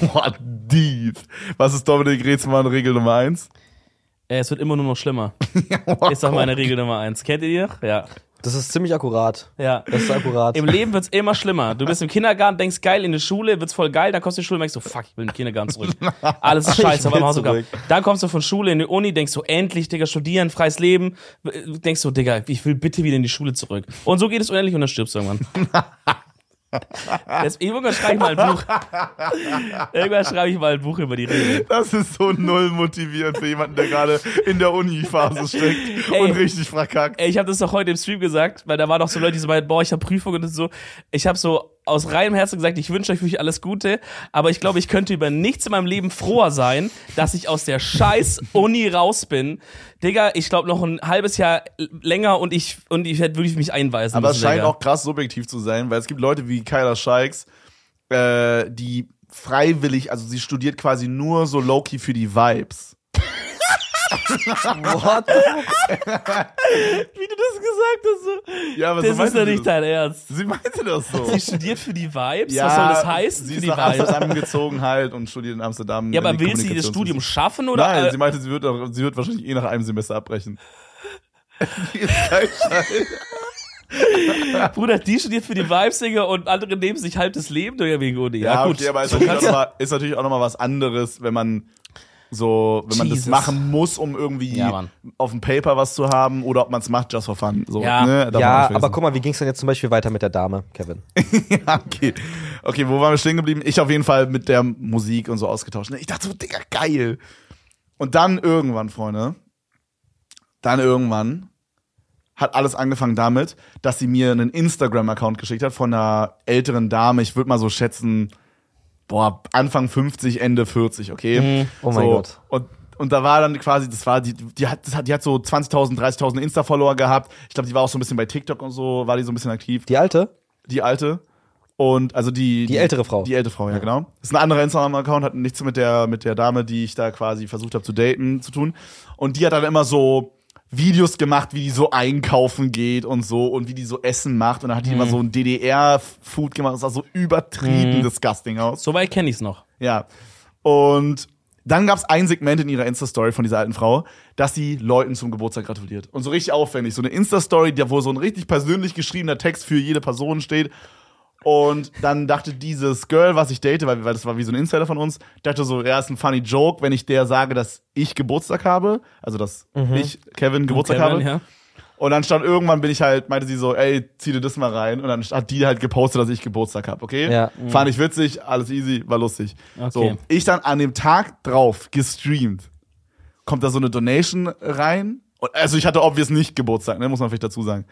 Boah, deep. Was ist Dominik Reetzmann Regel Nummer eins? Äh, es wird immer nur noch schlimmer. Ist auch meine Regel Nummer eins. Kennt ihr die? Ja. Das ist ziemlich akkurat. Ja. Das ist akkurat. Im Leben wird's immer schlimmer. Du bist im Kindergarten, denkst geil, in der Schule wird's voll geil, dann kommst du in die Schule und denkst so, fuck, ich will in den Kindergarten zurück. Alles ist scheiße, einmal Hausaufgaben. zurück. Dann kommst du von Schule in die Uni, denkst so, endlich, Digga, studieren, freies Leben. Denkst so, Digga, ich will bitte wieder in die Schule zurück. Und so geht es unendlich und dann stirbst du irgendwann. Jetzt, irgendwann schreibe ich mal ein Buch. Irgendwann schreibe ich mal ein Buch über die Regeln. Das ist so null motivierend für jemanden, der gerade in der Uni-Phase steckt Ey. und richtig verkackt. Ey, ich habe das doch heute im Stream gesagt, weil da waren doch so Leute, die so meinten, boah, ich habe Prüfungen und so. Ich habe so aus reinem Herzen gesagt, ich wünsche euch wirklich alles Gute, aber ich glaube, ich könnte über nichts in meinem Leben froher sein, dass ich aus der scheiß Uni raus bin. Digga, ich glaube noch ein halbes Jahr länger und ich und ich hätte wirklich mich einweisen Aber es scheint Digga. auch krass subjektiv zu sein, weil es gibt Leute wie Kyla Scheiks, äh, die freiwillig, also sie studiert quasi nur so low-key für die Vibes. What? wie du das gesagt hast. So. Ja, aber Das so ist sie nicht das. dein Ernst. Sie meinte das so. Sie studiert für die Vibes? Was soll das heißen? Sie für ist die nach Vibes? Amsterdam gezogen halt und studiert in Amsterdam. Ja, aber will sie das Studium schaffen oder? Nein, äh, sie meinte, sie wird, auch- sie wird wahrscheinlich eh nach einem Semester abbrechen. Die ist kein Scheiß. Bruder, die studiert für die Vibes, Digga, und andere nehmen sich halb das Leben durch wegen Uni. Ja, Ja, gut. okay, aber ist So natürlich, auch kannst- noch mal, ist natürlich auch nochmal was anderes, wenn man so, wenn man Jesus. das machen muss, um irgendwie Ja, auf dem Paper was zu haben, oder ob man es macht just for fun. So, Ja. ne? Ja, aber guck mal, wie ging's denn jetzt zum Beispiel weiter mit der Dame, Kevin? ja, okay. Okay, wo waren wir stehen geblieben? Ich auf jeden Fall mit der Musik und so ausgetauscht. ne? Ich dachte so, Digga, geil. Und dann irgendwann, Freunde, dann irgendwann hat alles angefangen damit, dass sie mir einen Instagram-Account geschickt hat von einer älteren Dame. Ich würde mal so schätzen, boah, Anfang 50, Ende 40, okay? Oh mein so, Gott. Und, und da war dann quasi, das war, die, die hat, das hat, die hat so 20.000, 30.000 Insta-Follower gehabt. Ich glaube, die war auch so ein bisschen bei TikTok und so, war die so ein bisschen aktiv. Die alte? Die alte. Und also die. Die ältere Frau. Die ältere Frau, ja, genau. ist ein anderer Instagram-Account, hat nichts mit der, mit der Dame, die ich da quasi versucht habe zu daten, zu tun. Und die hat dann immer so Videos gemacht, wie die so einkaufen geht und so und wie die so Essen macht. Und dann hat die immer so ein DDR-Food gemacht. Das sah so übertrieben disgusting aus. Soweit kenne ich's noch. Ja. Und dann gab's ein Segment in ihrer Insta-Story von dieser alten Frau, dass sie Leuten zum Geburtstag gratuliert. Und so richtig aufwendig. So eine Insta-Story, wo so ein richtig persönlich geschriebener Text für jede Person steht. Und dann dachte dieses Girl, was ich date, weil, weil das war wie so ein Insider von uns, dachte so, ja, ist ein funny Joke, wenn ich der sage, dass ich Geburtstag habe. Also, dass ich, Kevin, Geburtstag Kevin, habe. ja. Und dann stand irgendwann bin ich halt, meinte sie so, ey, zieh dir das mal rein. Und dann hat die halt gepostet, dass ich Geburtstag habe, okay? Ja. Fand ich witzig, alles easy, war lustig. Okay. So, ich dann an dem Tag drauf gestreamt. Kommt da so eine Donation rein? Und, also ich hatte obvious nicht Geburtstag, ne, muss man vielleicht dazu sagen.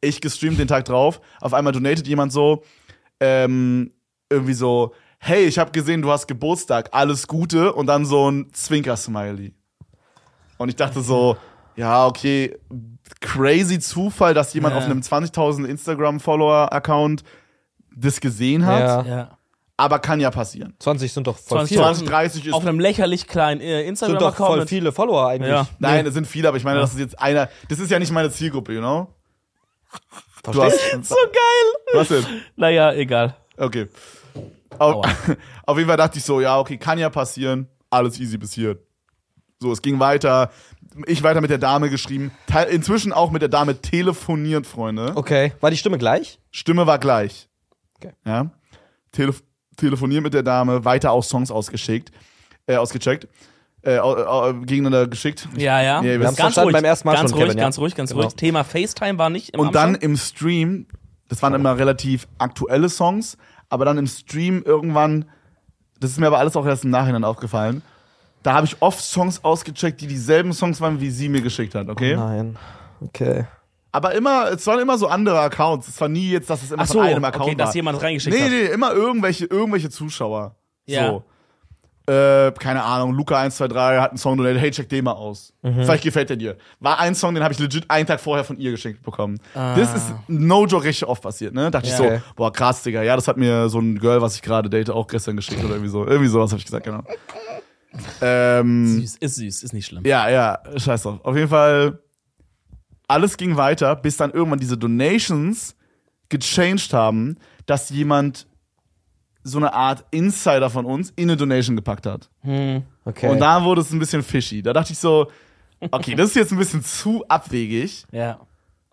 Ich gestreamt den Tag drauf, auf einmal donatet jemand so, ähm, irgendwie so, hey, ich habe gesehen, du hast Geburtstag, alles Gute und dann so ein Zwinker-Smiley. Und ich dachte so, ja, okay, crazy Zufall, dass jemand Ja. auf einem 20.000 Instagram-Follower-Account das gesehen hat. Ja. Ja. Aber kann ja passieren. 20 sind doch voll 20, viele. 20, 30 ist- Auf einem lächerlich kleinen äh, Sind doch voll Instagram-Account. viele Follower eigentlich. Ja. Nein, es sind viele, aber ich meine, das ist jetzt einer. Das ist ja nicht meine Zielgruppe, you know? Du hast. So geil. Was denn? Naja, egal. Okay. Auf, auf jeden Fall dachte ich so, ja, okay, kann ja passieren. Alles easy bis hier. So, es ging weiter. Ich weiter mit der Dame geschrieben. Inzwischen auch mit der Dame telefoniert, Freunde. Okay. War die Stimme gleich? Stimme war gleich. Okay. Ja. Telef telefoniert mit der Dame, weiter auch Songs ausgeschickt, äh, ausgecheckt, äh, au- gegeneinander geschickt. Ja, ja. wir haben's ganz ruhig, beim ersten Mal ganz schon, ruhig, Kevin, ja. ganz ruhig, ganz Genau. ruhig. Thema FaceTime war nicht im Und dann Amsterdam? im Stream, das waren immer relativ aktuelle Songs, aber dann im Stream irgendwann, das ist mir aber alles auch erst im Nachhinein aufgefallen, da habe ich oft Songs ausgecheckt, die dieselben Songs waren, wie sie mir geschickt hat, okay? Nein. Okay. Aber immer, es waren immer so andere Accounts. Es war nie jetzt, dass es immer Ach so, von einem Account okay, war. dass jemand reingeschickt nee, hat. nee, immer irgendwelche, irgendwelche Zuschauer. Ja. So. Äh, keine Ahnung, Luca123 hat einen Song donated, hey, check den mal aus. Mhm. Vielleicht gefällt der dir. War ein Song, den habe ich legit einen Tag vorher von ihr geschenkt bekommen. Das ist no joke richtig oft passiert, ne? Dachte Ja. ich so, boah, krass, Digga. Ja, das hat mir so ein Girl, was ich gerade date, auch gestern geschickt oder irgendwie so. Irgendwie sowas habe ich gesagt, genau. ähm, Süß, ist süß, ist nicht schlimm. ja, ja, scheiß drauf. Auf jeden Fall, alles ging weiter, bis dann irgendwann diese Donations gechanged haben, dass jemand so eine Art Insider von uns in eine Donation gepackt hat. Okay. Und da wurde es ein bisschen fishy. Da dachte ich so, okay, das ist jetzt ein bisschen zu abwegig. Ja.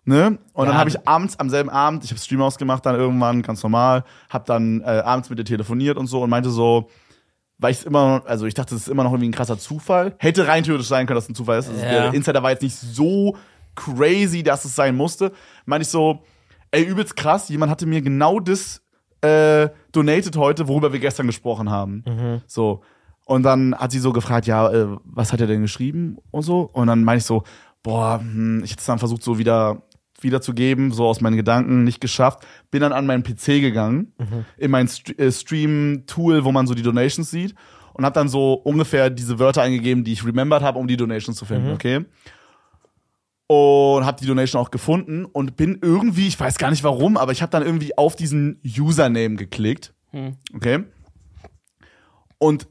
Ne? Und dann Ja, habe ich abends, am selben Abend, ich habe Stream ausgemacht, dann irgendwann, ganz normal, habe dann äh, abends mit ihr telefoniert und so und meinte so, weil ich es immer, noch- also ich dachte, das ist immer noch irgendwie ein krasser Zufall. Hätte rein theoretisch sein können, dass es ein Zufall ist. Also Ja. Der Insider war jetzt nicht so crazy, dass es sein musste. Meinte ich so, ey, übelst krass, jemand hatte mir genau das äh, donated heute, worüber wir gestern gesprochen haben. So. Und dann hat sie so gefragt, ja, äh, was hat er denn geschrieben und so. Und dann meine ich so, boah, hm, ich hätte es dann versucht, so wieder wiederzugeben, so aus meinen Gedanken, nicht geschafft. Bin dann an meinen PC gegangen, in mein St äh, Stream-Tool, wo man so die Donations sieht und habe dann so ungefähr diese Wörter eingegeben, die ich remembered habe, um die Donations zu finden, okay? Und habe die Donation auch gefunden und bin irgendwie, ich weiß gar nicht warum, aber ich habe dann irgendwie auf diesen Username geklickt, okay? Und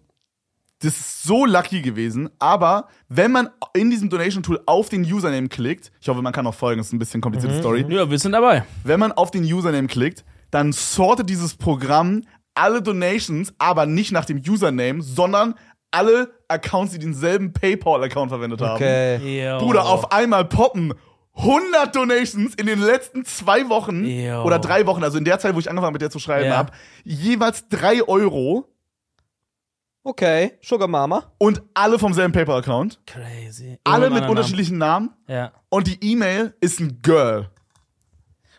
das ist so lucky gewesen, aber wenn man in diesem Donation-Tool auf den Username klickt, ich hoffe, man kann auch folgen, das ist ein bisschen komplizierte Story, Ja, wir sind dabei. wenn man auf den Username klickt, dann sortet dieses Programm alle Donations, aber nicht nach dem Username, sondern alle Accounts, die denselben PayPal-Account verwendet haben. okay. Yo. Bruder, auf einmal poppen 100 Donations in den letzten zwei Wochen Jo. oder drei Wochen, also in der Zeit, wo ich angefangen habe, mit der zu schreiben Ja. habe, jeweils drei Euro Okay. Sugar Mama. und alle vom selben PayPal-Account. Crazy. Alle mit unterschiedlichen Namen. Namen. Ja. Und die E-Mail ist ein Girl.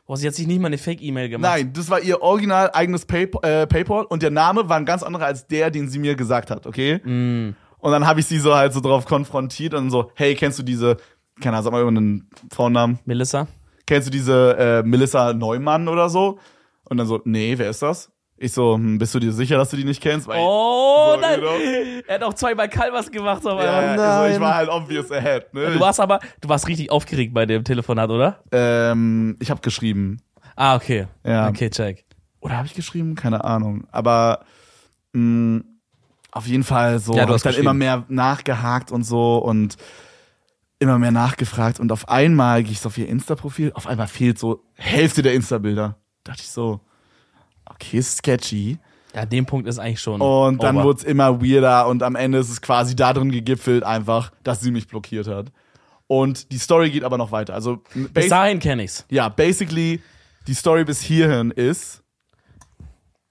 Boah, sie hat sich nicht mal eine Fake-E-Mail gemacht. Nein, das war ihr original eigenes Pay äh, PayPal und der Name war ein ganz anderer als der, den sie mir gesagt hat, okay? Mm. Und dann habe ich sie so halt so drauf konfrontiert und so, hey, kennst du diese, keine Ahnung, sag mal irgendeinen Frauennamen, Melissa? kennst du diese äh, Melissa Neumann oder so? Und dann so, nee, wer ist das? Ich so, hm, bist du dir sicher, dass du die nicht kennst? Weil Oh, So, nein. genau. Er hat auch zweimal Calvas gemacht. auf ja, einmal. ja, also ich war halt obvious ahead, ne? Du warst aber, du warst richtig aufgeregt bei dem Telefonat, oder? ähm, ich habe geschrieben. Ah, okay. Ja. Okay, check. Oder habe ich geschrieben? Keine Ahnung. Aber mh, auf jeden Fall so Ja, du hast ich dann immer mehr nachgehakt und so und immer mehr nachgefragt. Und auf einmal gehe ich so auf ihr Insta-Profil, auf einmal fehlt so Hälfte der Insta-Bilder. Dachte ich so, okay, sketchy. Ja, dem Punkt ist eigentlich schon. Und dann wurde es immer weirder und am Ende ist es quasi darin gegipfelt einfach, dass sie mich blockiert hat. Und die Story geht aber noch weiter. Also Bis dahin kenne ich's. ja, basically die Story bis hierhin ist,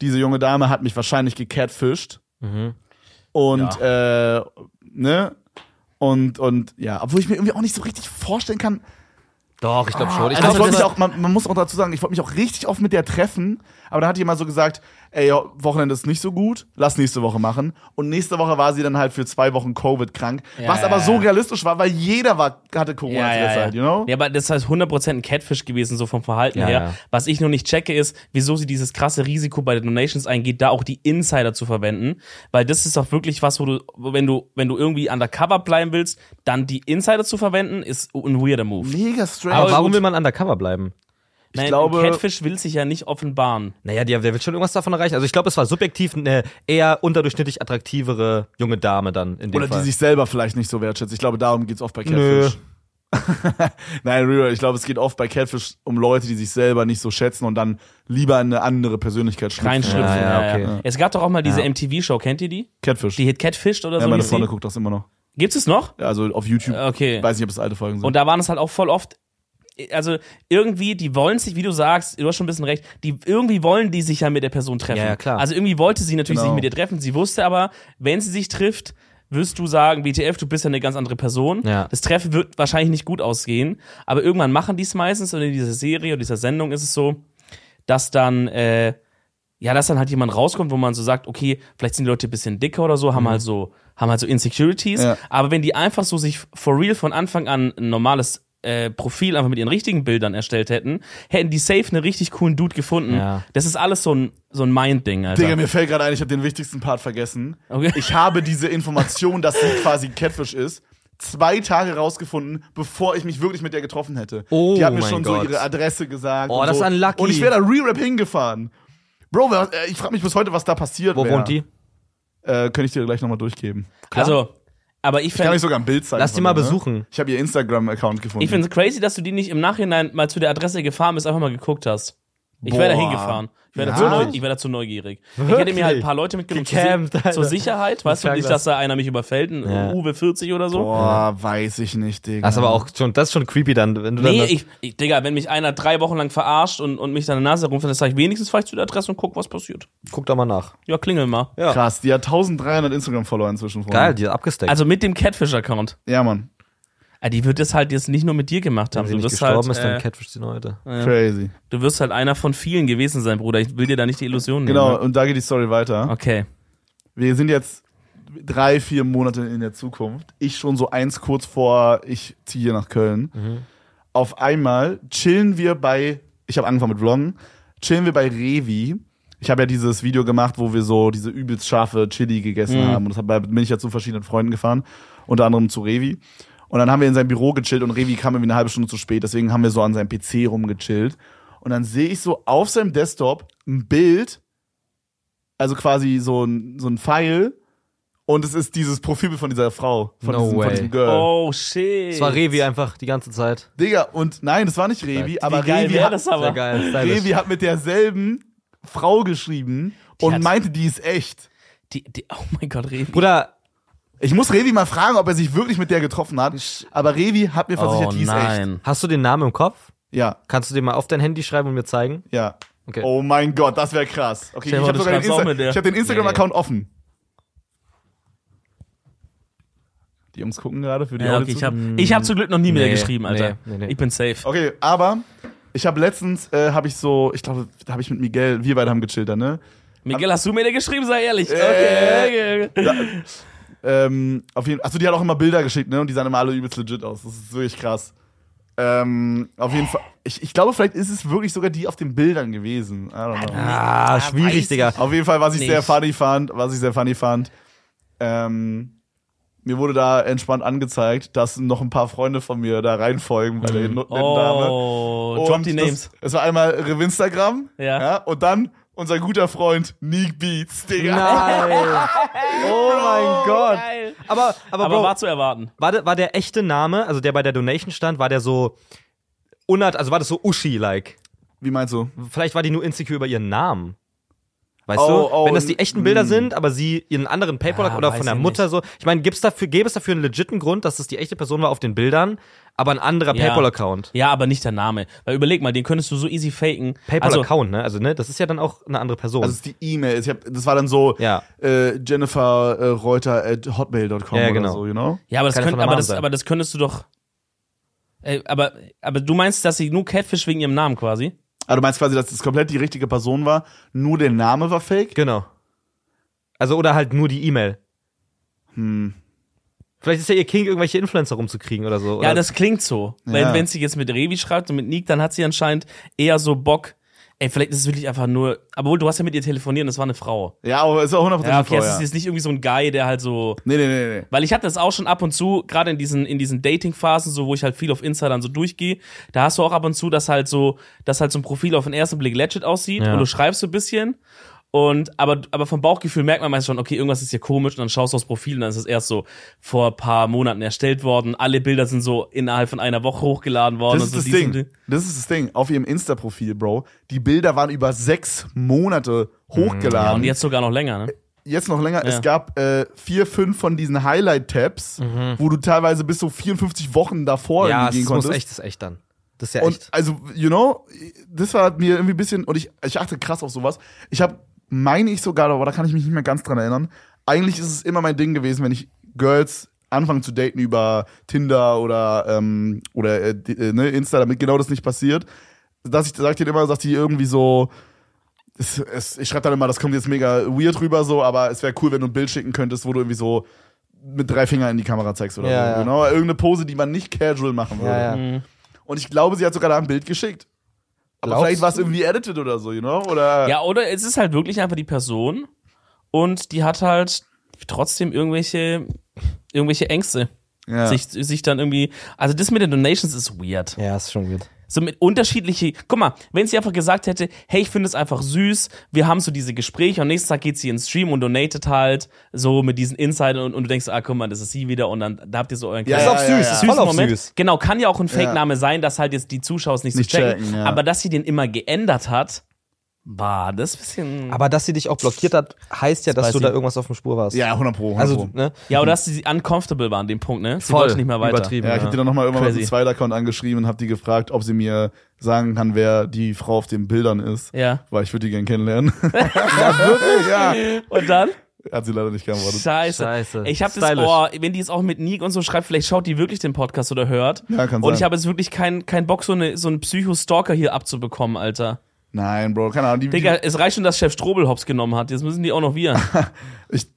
diese junge Dame hat mich wahrscheinlich gecatfished. Und äh, ne? Und, und ja, obwohl ich mir irgendwie auch nicht so richtig vorstellen kann. Doch, ich glaube schon. Ich Also ich auch, man, man muss auch dazu sagen, ich wollte mich auch richtig oft mit der treffen, aber dann hat die mal so gesagt, ey, ja, Wochenende ist nicht so gut, lass nächste Woche machen. Und nächste Woche war sie dann halt für zwei Wochen Covid krank, Ja, was ja, aber so ja. realistisch war, weil jeder war, hatte Corona zu der Zeit, you know? ja, aber das heißt 100% ein Catfish gewesen, so vom Verhalten Ja, her. ja. Was ich noch nicht checke, ist, wieso sie dieses krasse Risiko bei den Donations eingeht, da auch die Insider zu verwenden. Weil das ist doch wirklich was, wo du, wenn du, wenn du irgendwie undercover bleiben willst, dann die Insider zu verwenden, ist ein weirder Move. Mega strange. aber warum will man undercover bleiben? Ich Nein, glaube, Catfish will sich ja nicht offenbaren. Naja, der, der wird schon irgendwas davon erreichen. Also ich glaube, es war subjektiv eine eher unterdurchschnittlich attraktivere junge Dame dann in dem oder Fall. die sich selber vielleicht nicht so wertschätzt. Ich glaube, darum geht's oft bei Nö. Catfish. Nein, Real, ich glaube, es geht oft bei Catfish um Leute, die sich selber nicht so schätzen und dann lieber in eine andere Persönlichkeit schlüpfen. Reinschlüpfen. Ja, Ja, ja, ja, okay. Es gab doch auch mal diese Ja. MTV-Show, kennt ihr die? Catfish. Die Hit Catfished oder ja, so. meine hieß Freundin guckt das immer noch. Gibt's es noch? Ja, also auf YouTube. Okay. Weiß nicht, ob es alte Folgen sind. Und da waren es halt auch voll oft, also irgendwie, die wollen sich, wie du sagst, du hast schon ein bisschen recht, die irgendwie wollen die sich ja mit der Person treffen. Ja, ja, klar. Also irgendwie wollte sie natürlich Genau. sich mit ihr treffen. Sie wusste aber, wenn sie sich trifft, wirst du sagen, WTF, du bist ja eine ganz andere Person. Ja. Das Treffen wird wahrscheinlich nicht gut ausgehen. Aber irgendwann machen die es meistens und in dieser Serie oder dieser Sendung ist es so, dass dann, äh, ja, dass dann halt jemand rauskommt, wo man so sagt, okay, vielleicht sind die Leute ein bisschen dicker oder so, haben halt so, haben halt so Insecurities. Ja. Aber wenn die einfach so sich for real von Anfang an ein normales äh, Profil einfach mit ihren richtigen Bildern erstellt hätten, hätten die safe einen richtig coolen Dude gefunden. Ja. Das ist alles so ein, so ein Mind-Ding, Alter. Digga, mir fällt gerade ein, ich habe den wichtigsten Part vergessen. Okay. Ich habe diese Information, dass sie quasi Catfish ist, zwei Tage rausgefunden, bevor ich mich wirklich mit der getroffen hätte. Oh die hat mir mein schon Gott. so ihre Adresse gesagt. Oh, und das so. ist unlucky. Und ich wäre da Re-Rap hingefahren. Bro, äh, ich frage mich bis heute, was da passiert Wo wär. wohnt die? Äh, könnte ich dir gleich nochmal durchgeben. Also, aber ich Ich kann euch sogar ein Bild zeigen. Lass die mal ne? besuchen. Ich habe ihr Instagram-Account gefunden. ich finde es crazy, dass du die nicht im Nachhinein mal zu der Adresse gefahren bist, einfach mal geguckt hast. Ich wäre da hingefahren. Ich wäre Ja? dazu, wär dazu neugierig. Ich hätte mir halt ein paar Leute mitgenommen zur, Gecampt, Si- Alter. zur Sicherheit. Weißt du, nicht, dass da einer mich überfällt, ein Ja. Uwe 40 oder so. Boah, weiß ich nicht, Digga. Das ist aber auch schon, das ist schon creepy dann, wenn du Nee, dann. ich, ich, Digga, wenn mich einer drei Wochen lang verarscht und, und mich seine Nase rumfällt, dann sag ich wenigstens ich zu der Adresse und guck, was passiert. guck da mal nach. Ja, klingel mal. Ja. Krass, die hat 1300 Instagram-Follower inzwischen. Freunde. Geil, die ist abgesteckt. Also mit dem Catfish-Account. Ja, Mann. Ja, die wird das halt jetzt nicht nur mit dir gemacht haben. wenn sie Du nicht wirst, gestorben halt, ist, dann äh, catfish sie noch heute. Crazy. du wirst halt einer von vielen gewesen sein, Bruder. Ich will dir da nicht die Illusion Genau, nehmen. und da geht die Story weiter. Okay. Wir sind jetzt drei, vier Monate in der Zukunft. Ich schon so eins kurz vor, ich ziehe hier nach Köln. Auf einmal chillen wir bei, ich habe angefangen mit Vloggen, chillen wir bei Revi. Ich habe ja dieses Video gemacht, wo wir so diese übelst scharfe Chili gegessen Mhm. haben. Und deshalb bin ich ja zu verschiedenen Freunden gefahren, unter anderem zu Revi. Und dann haben wir in seinem Büro gechillt und Revi kam irgendwie eine halbe Stunde zu spät, deswegen haben wir so an seinem PC rumgechillt. Und dann sehe ich so auf seinem Desktop ein Bild, also quasi so ein, so ein Pfeil. Und es ist dieses Profilbild von dieser Frau, von, No diesem, von way. diesem Girl. Oh, shit. Es war Revi einfach die ganze Zeit. Digga, und nein, das war nicht Revi, aber Revi hat, das aber? Geil. Revi hat mit derselben Frau geschrieben und hat- meinte, die ist echt. Die, die, oh mein Gott, Revi. Bruder, Ich muss Revi mal fragen, ob er sich wirklich mit der getroffen hat. Aber Revi hat mir versichert, oh die ist echt. nein. hast du den Namen im Kopf? Ja, Kannst du den mal auf dein Handy schreiben und mir zeigen? ja. Okay. Oh mein Gott, das wäre krass. Okay, Stell ich habe sogar den, Insta mit der. ich hab den Instagram-Account offen. Die Jungs gucken gerade für die Ja, okay, ich habe ich hab zum Glück noch nie mit Nee, der geschrieben, Alter. nee, nee, nee. Ich bin safe. Okay, aber ich habe letztens, äh, habe ich so, ich glaube, da habe ich mit Miguel, wir beide haben gechillt, da, ne? Miguel, hast du mir der geschrieben? Sei ehrlich. Okay, Äh, okay, okay. Ähm, auf jeden Achso, die hat auch immer Bilder geschickt, ne? Und die sahen immer alle übelst legit aus. Das ist wirklich krass. Ähm, auf jeden Fall. Ich, ich glaube, vielleicht ist es wirklich sogar die auf den Bildern gewesen. I don't know. Ah, schwierig, weiß Digga. Auf jeden Fall, was ich Nicht. sehr funny fand, was ich sehr funny fand, ähm, mir wurde da entspannt angezeigt, dass noch ein paar Freunde von mir da reinfolgen bei der netten Dame. Oh, drop die Names. Das, es war einmal Revinstagram, Ja. und dann unser guter Freund Neek Beats, Digga. Nein. Oh mein Gott. Geil. Aber, aber, Aber Bro, war zu erwarten. war, der, war der echte Name, also der bei der Donation stand, war der so unart, also war das so Uschi-like? Wie meinst du? Vielleicht war die nur insecure über ihren Namen. Weißt Oh, du? oh, Wenn das die echten Bilder mm. sind, aber sie ihren anderen PayPal Ja, oder von der Mutter so. Ich meine, gibt's dafür, gäbe es dafür einen legiten Grund, dass es die echte Person war auf den Bildern, aber ein anderer Ja. PayPal-Account? Ja, aber nicht der Name. Weil überleg mal, den könntest du so easy faken. Also, PayPal-Account, ne? Also, ne? Das ist ja dann auch eine andere Person. Also es ist die E-Mail. Ich hab, das war dann so Ja. äh, Jennifer äh, Reuter at hotmail.com Ja, oder genau. so, you know? ja, aber das, könnt, aber, das, aber das könntest du doch. Äh, aber, aber du meinst, dass sie nur Catfish wegen ihrem Namen quasi? Ah, du meinst quasi, dass das komplett die richtige Person war, nur der Name war fake? Genau. Also, oder halt nur die E-Mail. Hm. Vielleicht ist ja ihr King, irgendwelche Influencer rumzukriegen oder so. Oder? Ja, das klingt so. Weil Ja. wenn sie jetzt mit Revi schreibt und mit Nick, dann hat sie anscheinend eher so Bock, Ey, vielleicht ist es wirklich einfach nur. Obwohl, du hast ja mit ihr telefoniert und es war eine Frau. Ja, aber ist auch 100% Ja, okay, Frau, es ja. ist jetzt nicht irgendwie so ein Guy, der halt so. Nee, nee, nee, nee. Weil ich hatte das auch schon ab und zu, gerade in diesen, in diesen Dating-Phasen, so, wo ich halt viel auf Insta dann so durchgehe, da hast du auch ab und zu, dass halt so, dass halt so ein Profil auf den ersten Blick legit aussieht Ja. und du schreibst so ein bisschen. Und, aber, aber vom Bauchgefühl merkt man meistens schon, okay, irgendwas ist hier komisch und dann schaust du aufs Profil und dann ist es erst so vor ein paar Monaten erstellt worden. Alle Bilder sind so innerhalb von einer Woche hochgeladen worden Das ist und das so und Ding. die- Das ist das Ding. Auf ihrem Insta-Profil, Bro. Die Bilder waren über sechs Monate hochgeladen. Ja, und jetzt sogar noch länger, ne? jetzt noch länger. Ja. Es gab äh, vier, fünf von diesen Highlight-Tabs, wo du teilweise bis so 54 Wochen davor Ja, irgendwie es gehen muss konntest. echt, das ist echt dann. Das ist ja Und echt. also, you know, das war mir irgendwie ein bisschen, und ich, ich achte krass auf sowas. Ich habe, meine ich sogar, aber da kann ich mich nicht mehr ganz dran erinnern. Eigentlich ist es immer mein Ding gewesen, wenn ich Girls anfange zu daten über Tinder oder, ähm, oder äh, äh, ne, Insta, damit genau das nicht passiert, dass ich sag dir immer, dass die irgendwie so, es, es, ich schreibe dann immer, das kommt jetzt mega weird rüber so, aber es wäre cool, wenn du ein Bild schicken könntest, wo du irgendwie so mit drei Fingern in die Kamera zeigst oder Ja, so. ja. Genau, irgendeine Pose, die man nicht casual machen würde. Ja, ja. Mhm. Und ich glaube, sie hat sogar da ein Bild geschickt. Aber Glaubst vielleicht war es irgendwie edited oder so, you know? Oder Ja, oder es ist halt wirklich einfach die Person und die hat halt trotzdem irgendwelche, irgendwelche Ängste. Ja. Sich, sich dann irgendwie. Also das mit den Donations ist weird. Ja, ist schon weird. So mit unterschiedliche. Guck mal, wenn sie einfach gesagt hätte, hey, ich finde es einfach süß, wir haben so diese Gespräche und nächsten Tag geht sie ins Stream und donatet halt so mit diesen Insidern und, und du denkst, ah, guck mal, das ist sie wieder und dann da habt ihr so euren Ja, kleinen ja, ist auch ja, süß, ja. ist süßen voll auf Moment. süß. Genau, kann ja auch ein Ja. Fake-Name sein, dass halt jetzt die Zuschauer es nicht, Nicht so checken. checken, ja. Aber dass sie den immer geändert hat, war das ist ein bisschen. Aber dass sie dich auch blockiert hat, heißt ja, dass du da irgendwas auf dem Spur warst. ja, 100 Pro. 100 Also, Pro. ne? ja, oder dass sie uncomfortable war an dem Punkt, ne? Sie Voll wollte nicht mehr weiter. übertrieben. Ja, ich hab die dann nochmal irgendwann Crazy. mit dem zweiten Account angeschrieben und hab die gefragt, ob sie mir sagen kann, wer die Frau auf den Bildern ist. Ja. Weil ich würde die gern kennenlernen. Ja, wirklich? ja. Und dann? Hat sie leider nicht geantwortet. Scheiße. Scheiße. Ich habe das. Ohr, wenn die es auch mit Nick und so schreibt, vielleicht schaut die wirklich den Podcast oder hört. Ja, kann Und sein. ich habe jetzt wirklich keinen kein Bock, so, eine, so einen Psycho-Stalker hier abzubekommen, Alter. Nein, Bro, keine Ahnung. Die, Digga, es reicht schon, dass Chef Strobel Hops genommen hat. Jetzt müssen die auch noch wir. ich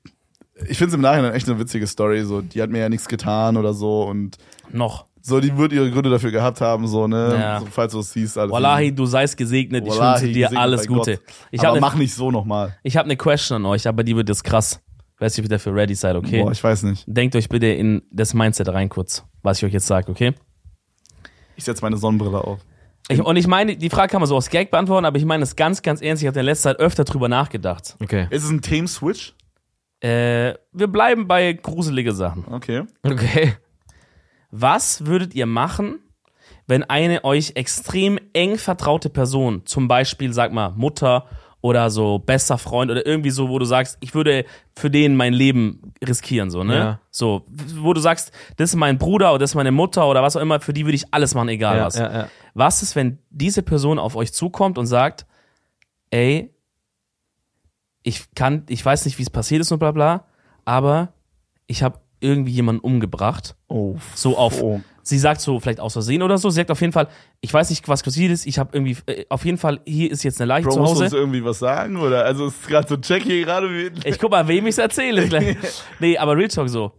ich finde es im Nachhinein echt eine witzige Story. So, die hat mir ja nichts getan oder so und noch. so, die wird ihre Gründe dafür gehabt haben, so, ne? Ja. So, falls du es siehst, alles. Wallahi, du seist gesegnet. Ich Wallahi, wünsche dir alles Gute. Ich Aber habe mach eine nicht so nochmal. ich hab ne Question an euch, aber die wird jetzt krass. Ich weiß ob ihr dafür ready seid, okay? Boah, ich weiß nicht. Denkt euch bitte in das Mindset rein kurz, was ich euch jetzt sage, okay? Ich setze meine Sonnenbrille auf. Ich, und ich meine, die Frage kann man so aus Gag beantworten, aber ich meine es ganz, ganz ernst. Ich habe in der letzten Zeit öfter drüber nachgedacht. Okay. Ist es ein Themen-Switch? Äh, wir bleiben bei gruselige Sachen. Okay. Okay. Was würdet ihr machen, wenn eine euch extrem eng vertraute Person, zum Beispiel, sag mal, Mutter oder so bester Freund oder irgendwie so, wo du sagst, ich würde für den mein Leben riskieren, so, ne? Ja. So, wo du sagst, das ist mein Bruder oder das ist meine Mutter oder was auch immer, für die würde ich alles machen, egal Ja, was. ja, ja. Was ist, wenn diese Person auf euch zukommt und sagt, ey, ich kann, ich weiß nicht, wie es passiert ist und bla bla, aber ich habe irgendwie jemanden umgebracht. Oh. So auf, Oh. sie sagt so vielleicht aus Versehen oder so, sie sagt auf jeden Fall, ich weiß nicht, was passiert ist, ich habe irgendwie, äh, auf jeden Fall, hier ist jetzt eine Leiche Bro, zu musst du uns Hause. irgendwie was sagen? Oder? Also, es ist gerade so check hier gerade. Ich guck mal, wem ich's erzähle. gleich. nee, aber Real Talk so.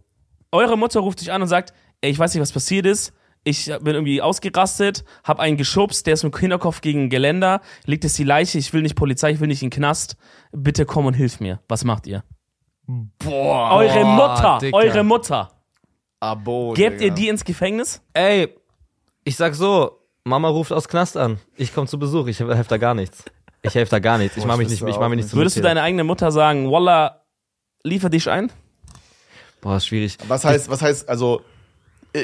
Eure Mutter ruft dich an und sagt, ey, ich weiß nicht, was passiert ist. Ich bin irgendwie ausgerastet, hab einen geschubst, der ist mit dem Kinderkopf gegen ein Geländer, liegt es die Leiche, ich will nicht Polizei, ich will nicht in den Knast. Bitte komm und hilf mir. Was macht ihr? Boah. Eure Mutter, Dicker. eure Mutter. Abo. Gebt ihr die ins Gefängnis? Ey, ich sag so, Mama ruft aus Knast an. Ich komme zu Besuch, ich helfe da gar nichts. Ich helfe da gar nichts. Ich Boah, mach ich mich nicht, ich mach mich nicht zum Würdest du deine eigene Mutter sagen, Wallah, liefer dich ein? Boah, ist schwierig. Was heißt, was heißt, also,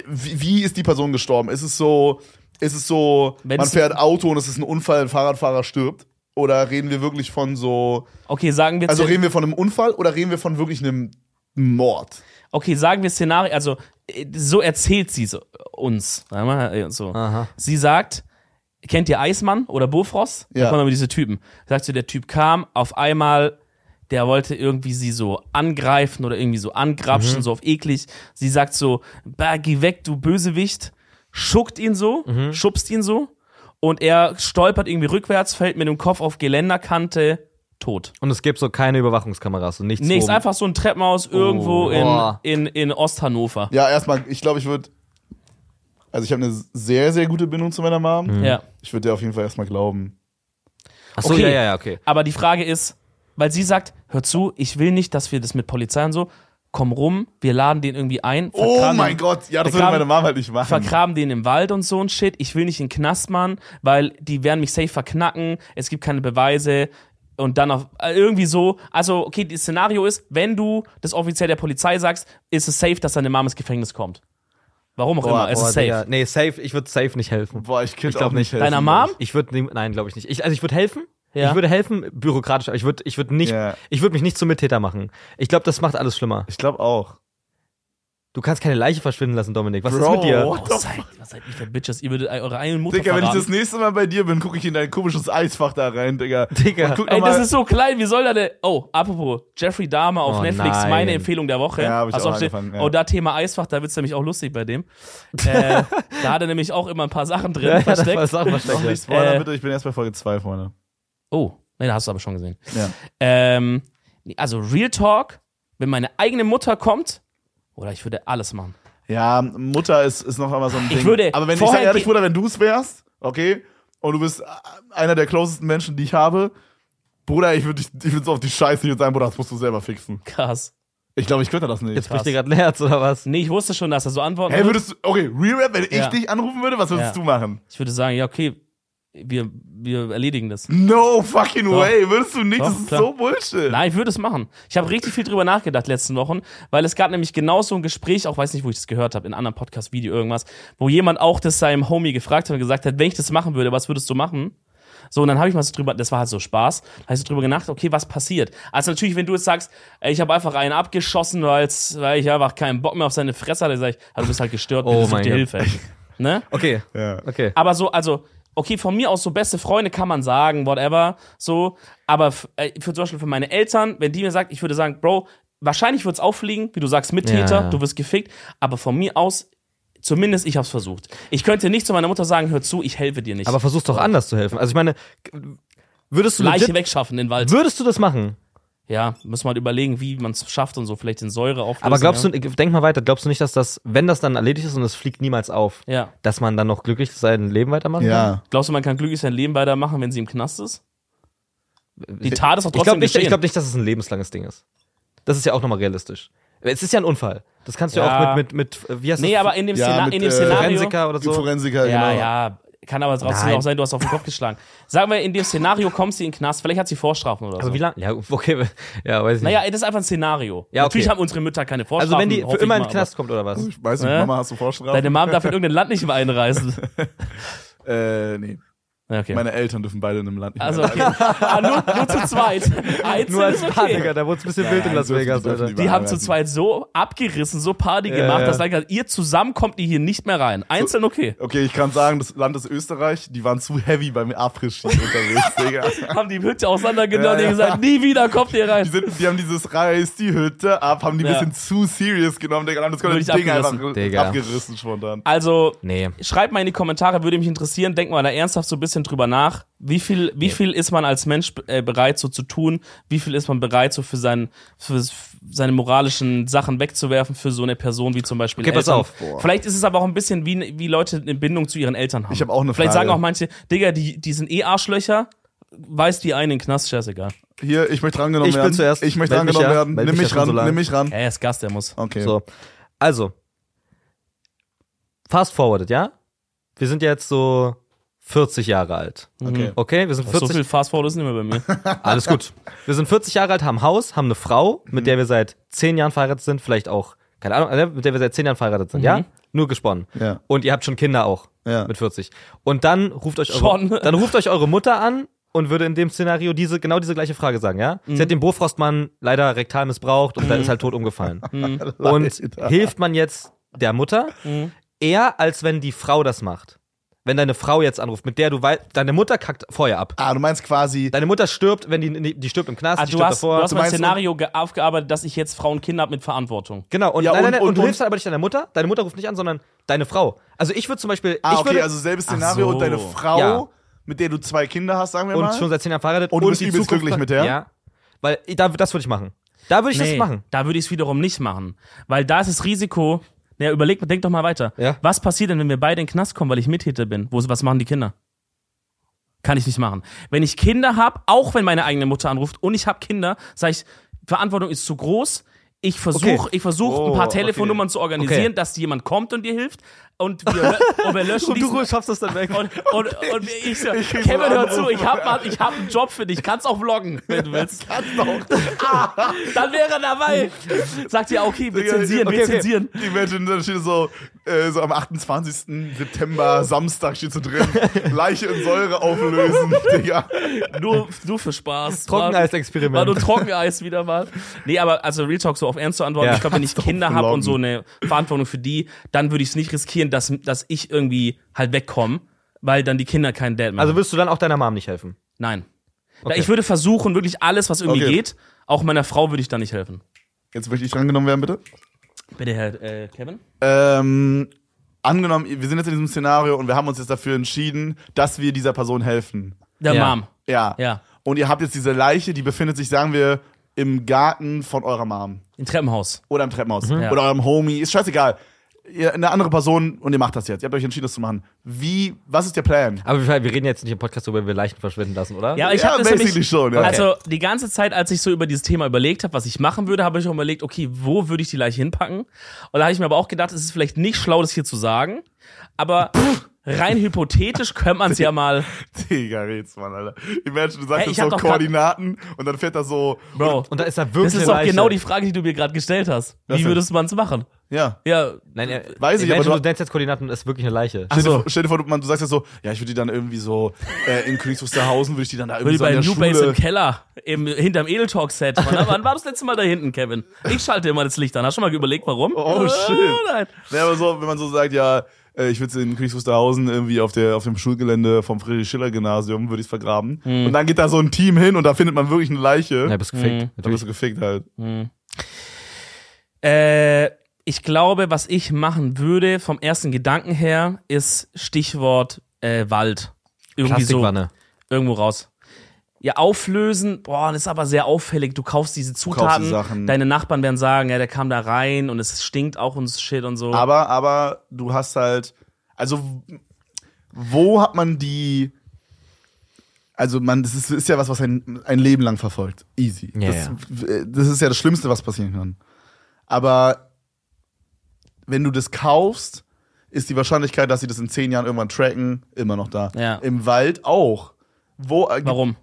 wie, wie ist die Person gestorben? Ist es so, ist es so, Wenn man fährt Auto und es ist ein Unfall, ein Fahrradfahrer stirbt? Oder reden wir wirklich von so, Okay, sagen wir also reden wir von einem Unfall oder reden wir von wirklich einem Mord? Okay, sagen wir Szenario, also äh, so erzählt sie so, uns. Äh, So. Aha. Sie sagt, kennt ihr Eismann oder Bofrost? Da Ja. kommen immer diese Typen. Sagt sie, der Typ kam, auf einmal, der wollte irgendwie sie so angreifen oder irgendwie so angrapschen, so auf eklig. Sie sagt so, bah, geh weg, du Bösewicht. Schuckt ihn so, schubst ihn so. Und er stolpert irgendwie rückwärts, fällt mit dem Kopf auf Geländerkante, tot. Und es gibt so keine Überwachungskameras und nichts. Nichts, einfach so ein Treppenhaus irgendwo in, Boah. in, in Osthannover. Ja, erstmal, ich glaube, ich würde, also ich habe eine sehr, sehr gute Bindung zu meiner Mom. Ja. Ich würde dir auf jeden Fall erstmal glauben. Ach so, ja, ja, ja, okay. Aber die Frage ist, weil sie sagt, hör zu, ich will nicht, dass wir das mit Polizei und so, komm rum, wir laden den irgendwie ein. Oh mein den- Gott, ja, das würde meine Mom halt nicht machen. vergraben den im Wald und so ein Shit. Ich will nicht in den Knast, Mann, weil die werden mich safe verknacken. Es gibt keine Beweise. Und dann auf, äh, irgendwie so. Also, okay, das Szenario ist, wenn du das offiziell der Polizei sagst, ist es safe, dass deine Mom ins Gefängnis kommt. Warum auch Boah, immer, es Boah, ist safe. Digga. Nee, safe, ich würde safe nicht helfen. Boah, ich könnte auch nicht nicht. helfen. Deiner Mom? Ich würde nein, glaube ich nicht. Ich, also ich würde helfen. Ja. Ich würde helfen, bürokratisch, aber ich würde ich würde nicht Ja. ich würde mich nicht zum Mittäter machen. Ich glaube, das macht alles schlimmer. Ich glaube auch. Du kannst keine Leiche verschwinden lassen, Dominik. Was ist Bro, mit dir? Oh, seid, was seid ihr für Bitches? Ihr würdet eure eigene Mutter Digga, wenn ich das nächste Mal bei dir bin, gucke ich in dein komisches Eisfach da rein, Digga. Digga. Guck Ey, das ist so klein, wie soll da der. Oh, apropos, Jeffrey Dahmer auf Oh, Netflix, nein. meine Empfehlung der Woche. Ja, hab ich du auch angefangen, ja. Oh, da Thema Eisfach, da wird's nämlich auch lustig bei dem. äh, da hat er nämlich auch immer ein paar Sachen drin Ja, ja, das versteckt. war Sachen versteckt. nicht spoilern, Äh, bitte. Ich bin erst bei Folge 2, Freunde. Oh, nee, da hast du aber schon gesehen. Ja. Ähm, also Real Talk, wenn meine eigene Mutter kommt, oder ich würde alles machen. Ja, Mutter ist, ist noch einmal so ein Ich Ding. würde Aber wenn ich sage ehrlich, Bruder, wenn du es wärst, okay, und du bist einer der closesten Menschen, die ich habe, Bruder, ich würde ich würd so auf die Scheiße hier sagen, Bruder, das musst du selber fixen. Krass. Ich glaube, ich könnte das nicht. Jetzt bricht dir gerade ein Herz oder was? Nee, ich wusste schon, dass er so antworten Hey, würdest du, okay, Real Rap, wenn ich Ja. dich anrufen würde, was würdest Ja. du machen? Ich würde sagen, ja, okay, wir, wir erledigen das. No fucking Doch. way, würdest du nicht, Doch, das ist klar. so Bullshit. Nein, ich würde es machen. Ich habe richtig viel drüber nachgedacht letzten Wochen, weil es gab nämlich genau so ein Gespräch, auch weiß nicht, wo ich das gehört habe, in einem anderen Podcast-Video irgendwas, wo jemand auch das seinem Homie gefragt hat und gesagt hat, wenn ich das machen würde, was würdest du machen? So, und dann habe ich mal so drüber, das war halt so Spaß, da habe ich so drüber gedacht, okay, was passiert? Also natürlich, wenn du jetzt sagst, ey, ich habe einfach einen abgeschossen, weil's, weil ich einfach keinen Bock mehr auf seine Fresse hatte, dann sag ich, also du bist halt gestört, Oh bitte such mein dir Gott. Hilfe. ne? Okay. Ja. Okay. Aber so, also, okay, von mir aus so beste Freunde kann man sagen, whatever, so. Aber äh, für zum Beispiel für meine Eltern, wenn die mir sagt, ich würde sagen, Bro, wahrscheinlich wird's auffliegen, wie du sagst, Mittäter, Ja. du wirst gefickt. Aber von mir aus, zumindest ich hab's versucht. Ich könnte nicht zu meiner Mutter sagen, hör zu, ich helfe dir nicht. Aber versuch's doch anders zu helfen. Also ich meine, würdest du Leiche wegschaffen in den Wald. würdest du das machen? Ja, muss man halt überlegen, wie man es schafft und so, vielleicht in Säure auflösen. Aber glaubst ja. du, denk mal weiter, glaubst du nicht, dass das, wenn das dann erledigt ist und es fliegt niemals auf, Ja. dass man dann noch glücklich sein Leben weitermachen kann? Ja. Glaubst du, man kann glücklich sein Leben weitermachen, wenn sie im Knast ist? Die Tat ist doch Ich trotzdem glaube nicht, ich geschehen. glaub nicht, dass es ein lebenslanges Ding ist. Das ist ja auch nochmal realistisch. Es ist ja ein Unfall. Das kannst du ja, auch mit, mit, mit, wie heißt nee, das? aber in dem, Ja, Szena mit, in dem äh, Szenario. Forensiker oder so. Forensiker, Ja, genau. ja. Kann aber trotzdem Nein. auch sein, du hast auf den Kopf geschlagen. Sagen wir, in dem Szenario kommst du in den Knast, vielleicht hat sie Vorstrafen oder Aber so. wie lange? Ja, okay, ja, weiß ich nicht. Naja, das ist einfach ein Szenario. Ja, okay. Natürlich haben unsere Mütter keine Vorstrafen. also wenn die für immer in den Knast kommt oder was? Ich weiß nicht? Mama, hast du aber Vorstrafen? Deine Mom darf in irgendein Land nicht mehr einreisen. Äh, nee. Okay. Meine Eltern dürfen beide in einem Land nicht also mehr okay. ah, nur, nur zu zweit. Einzeln Nur als ist Paar, okay. Digga, da wurde es ein bisschen Ja, wild in Las die Vegas, die die Die haben zu zweit so abgerissen, so Party Ja, gemacht, ja. dass dann ihr zusammen kommt ihr hier nicht mehr rein. Einzeln okay. Okay, ich kann sagen, das Land ist Österreich. Die waren zu heavy beim Abrisski unterwegs, Digga. Haben die Hütte auseinandergenommen Ja, und ja. gesagt, nie wieder kommt ihr Die, rein. sind, die haben dieses Reiß, die Hütte ab, haben die ein bisschen zu serious genommen, Digga. Und haben das ganze ich Ding einfach abgerissen. Digga. abgerissen spontan. Also, Nee. Schreibt mal in die Kommentare, würde mich interessieren. Denkt mal da ernsthaft so ein bisschen drüber nach. Wie viel, wie viel ist man als Mensch äh, bereit so zu tun? Wie viel ist man bereit so für, sein, für seine moralischen Sachen wegzuwerfen für so eine Person wie zum Beispiel Okay, pass Eltern? auf. Boah. Vielleicht ist es aber auch ein bisschen wie, wie Leute eine Bindung zu ihren Eltern haben. Ich hab auch eine Vielleicht Frage. sagen auch manche, Digga, die, die sind eh Arschlöcher. Weiß die einen in den Knast, scheißegal. Hier, ich möchte drangenommen Ich will werden. zuerst. Ich möchte Meld mich drangenommen werden. Meld Nimm mich mich ran, so nimm mich ran. Er ist Gast, der muss. Okay. So. Also. Fast forwarded, ja? Wir sind jetzt so 40 Jahre alt. Okay. Okay, wir sind So 40. viel Fast Forward ist nicht mehr bei mir. Alles gut. Wir sind 40 Jahre alt, haben ein Haus, haben eine Frau, mit der wir seit 10 Jahren verheiratet sind, vielleicht auch, keine Ahnung, äh, mit der wir seit 10 Jahren verheiratet sind, ja? Nur gesponnen. Ja. Und ihr habt schon Kinder auch Ja. mit 40. Und dann ruft euch eure, Schon. dann ruft euch eure Mutter an und würde in dem Szenario diese genau diese gleiche Frage sagen, ja? Sie hat den Bofrostmann leider rektal missbraucht und da ist halt tot umgefallen. Und hilft man jetzt der Mutter eher als wenn die Frau das macht. Wenn deine Frau jetzt anruft, mit der du weißt, deine Mutter kackt vorher ab. Ah, du meinst quasi, Deine Mutter stirbt, wenn die die stirbt im Knast, Ah, die du stirbt hast, du davor. hast Du mein Szenario ge- aufgearbeitet, dass ich jetzt Frau und Kinder habe mit Verantwortung. Genau, und, Ja, nein, nein, und- nein, und, und- du und- hilfst halt aber nicht deiner Mutter. Deine Mutter ruft nicht an, sondern deine Frau. Also ich würde zum Beispiel, ah, ich okay, würde also selbes Szenario so. und deine Frau, Ja. mit der du zwei Kinder hast, sagen wir und mal. schon seit zehn Jahren verheiratet Und du bist die übelst glücklich mit der? Ja, weil da, das würde ich machen. Da würde ich das machen. Da würde ich es wiederum nicht machen. Weil da ist das Risiko. Ja, überleg, denk doch mal weiter. Ja. Was passiert denn, wenn wir beide in den Knast kommen, weil ich Mittäter bin? Wo, was machen die Kinder? Kann ich nicht machen. Wenn ich Kinder habe, auch wenn meine eigene Mutter anruft und ich habe Kinder, sage ich, Verantwortung ist zu groß. Ich versuche Okay. ich versuch, Oh, ein paar okay. Telefonnummern zu organisieren, Okay. dass jemand kommt und dir hilft. Und wir, und wir löschen Und du schaffst das dann weg. und, und, und ich so, Ich Kevin, hör zu, ich hab, ich hab einen Job für dich, kannst auch vloggen, wenn du willst. Kannst doch. Dann wäre er dabei. Sagt ja, okay, wir zensieren, okay, wir okay. zensieren. Imagine, da steht so, äh, so am 28. September, Samstag steht so drin, Leiche in Säure auflösen, Digga. Nur, nur für Spaß. Trockeneis-Experiment. War nur Trockeneis wieder mal. Nee, aber also Real Talk so auf Ernst zu antworten. Ja. Ich glaube, wenn ich Kinder habe und so eine Verantwortung für die, dann würde ich es nicht riskieren, dass, dass ich irgendwie halt wegkomme, weil dann die Kinder keinen Dad mehr Also haben. wirst du dann auch deiner Mom nicht helfen? Nein. Okay. Ich würde versuchen, wirklich alles, was irgendwie Okay. geht, auch meiner Frau würde ich da nicht helfen. Jetzt möchte ich drangenommen werden, bitte. Bitte, Herr äh, Kevin? Ähm, angenommen, wir sind jetzt in diesem Szenario und wir haben uns jetzt dafür entschieden, dass wir dieser Person helfen. Der Ja. Mom. Ja. Ja. Und ihr habt jetzt diese Leiche, die befindet sich, sagen wir, im Garten von eurer Mom. Im Treppenhaus. Oder im Treppenhaus. Ja. Oder eurem Homie. Ist scheißegal. Ihr, eine andere Person und ihr macht das jetzt. Ihr habt euch entschieden, das zu machen. Wie, was ist der Plan? Aber wir, reden jetzt nicht im Podcast darüber, wenn wir Leichen verschwinden lassen, oder? Ja, ich Ja, habe das basically nämlich, schon, ja. Also die ganze Zeit, als ich so über dieses Thema überlegt habe, was ich machen würde, habe ich auch überlegt, okay, wo würde ich die Leiche hinpacken? Und da habe ich mir aber auch gedacht, es ist vielleicht nicht schlau, das hier zu sagen, aber rein hypothetisch könnte man es ja mal, Digga, red's, Mann, Alter. Imagine, du sagst Hey, ich jetzt so Koordinaten und dann fährt da so. Bro. Und da ist da wirklich Das ist doch genau die Frage, die du mir gerade gestellt hast. Wie würdest man es machen? Ja. Ja, Nein, er, Weiß ich, aber du du- nennst jetzt Koordinaten und das ist wirklich eine Leiche. Ach Stell, so. dir, vor- stell dir vor, du, man, du sagst ja so, ja, ich würde die dann irgendwie so äh, in Königs Wusterhausen, würde ich die dann da würde irgendwie so bei in der New Schule. Base im Keller, im, hinterm Edel Talk Set. Wann, wann war das letzte Mal da hinten, Kevin? Ich schalte immer das Licht an. Hast du schon mal überlegt, warum? Oh, shit. Oh, nein. Ja, aber so, wenn man so sagt, ja, äh, ich würde in Königs Wusterhausen irgendwie auf, der, auf dem Schulgelände vom Friedrich-Schiller-Gymnasium, würde ich vergraben. Hm. Und dann geht da so ein Team hin und da findet man wirklich eine Leiche. Ja, bist gefickt. Mhm. dann bist du gefickt halt. Äh, ich glaube, was ich machen würde, vom ersten Gedanken her, ist Stichwort äh, Wald. Irgendwie so Plastikwanne. irgendwo raus. Ja, auflösen, boah, das ist aber sehr auffällig. Du kaufst diese kaufst Zutaten, die Sachen. deine Nachbarn werden sagen, ja, der kam da rein und es stinkt auch und shit und so. Aber, aber du hast halt, also wo hat man die, also man, das ist, ist ja was, was ein, ein Leben lang verfolgt. Easy. Ja, das, das ist ja das Schlimmste, was passieren kann. Aber wenn du das kaufst, ist die Wahrscheinlichkeit, dass sie das in zehn Jahren irgendwann tracken, immer noch da. Ja. Im Wald auch. Wo, äh, Warum?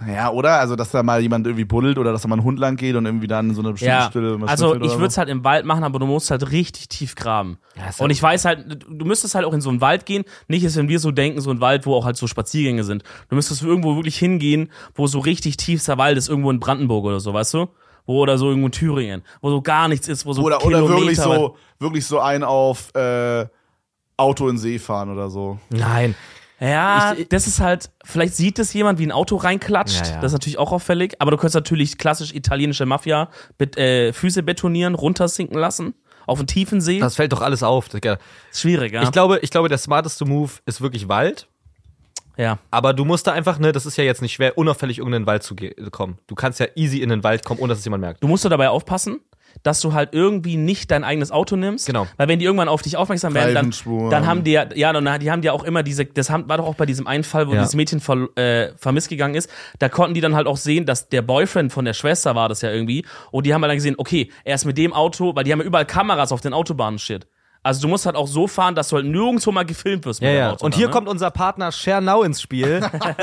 Naja, oder? Also, dass da mal jemand irgendwie buddelt oder dass da mal ein Hund lang geht und irgendwie dann in so einer bestimmten Ja, Stelle mal also ich oder würde es so. halt im Wald machen, aber du musst halt richtig tief graben. Ja, und ich weiß halt, du müsstest halt auch in so einen Wald gehen. Nicht ist, wenn wir so denken, so ein Wald, wo auch halt so Spaziergänge sind. Du müsstest irgendwo wirklich hingehen, wo so richtig tiefster Wald ist, irgendwo in Brandenburg oder so, weißt du? Wo oder so irgendwo in Thüringen, wo so gar nichts ist, wo so Oder, oder Kilometer wirklich weit- so, wirklich so ein auf äh, Auto in See fahren oder so. Nein. Ja, Ich- das ist halt, vielleicht sieht das jemand, wie ein Auto reinklatscht. Ja, ja. Das ist natürlich auch auffällig. Aber du könntest natürlich klassisch italienische Mafia bet, äh, Füße betonieren, runtersinken lassen. Auf einen tiefen See. Das fällt doch alles auf. Digga. ist schwierig, ja. Ich glaube, ich glaube, der smarteste Move ist wirklich Wald. ja. Aber du musst da einfach, ne, das ist ja jetzt nicht schwer, unauffällig in den Wald zu kommen. Du kannst ja easy in den Wald kommen, ohne dass es jemand merkt. Du musst nur dabei aufpassen, dass du halt irgendwie nicht dein eigenes Auto nimmst. Genau. Weil wenn die irgendwann auf dich aufmerksam werden, dann, dann haben die ja, ja, dann, die haben ja auch immer diese, das haben, war doch auch bei diesem einen Fall, wo Ja. dieses Mädchen ver, äh, vermisst gegangen ist, da konnten die dann halt auch sehen, dass der Boyfriend von der Schwester war das ja irgendwie. Und die haben halt dann gesehen, okay, er ist mit dem Auto, weil die haben ja überall Kameras auf den Autobahnen shit. Also du musst halt auch so fahren, dass du halt nirgendwo mal gefilmt wirst Ja, ja. Auto. Und dann, hier ne? kommt unser Partner Schernau ins Spiel.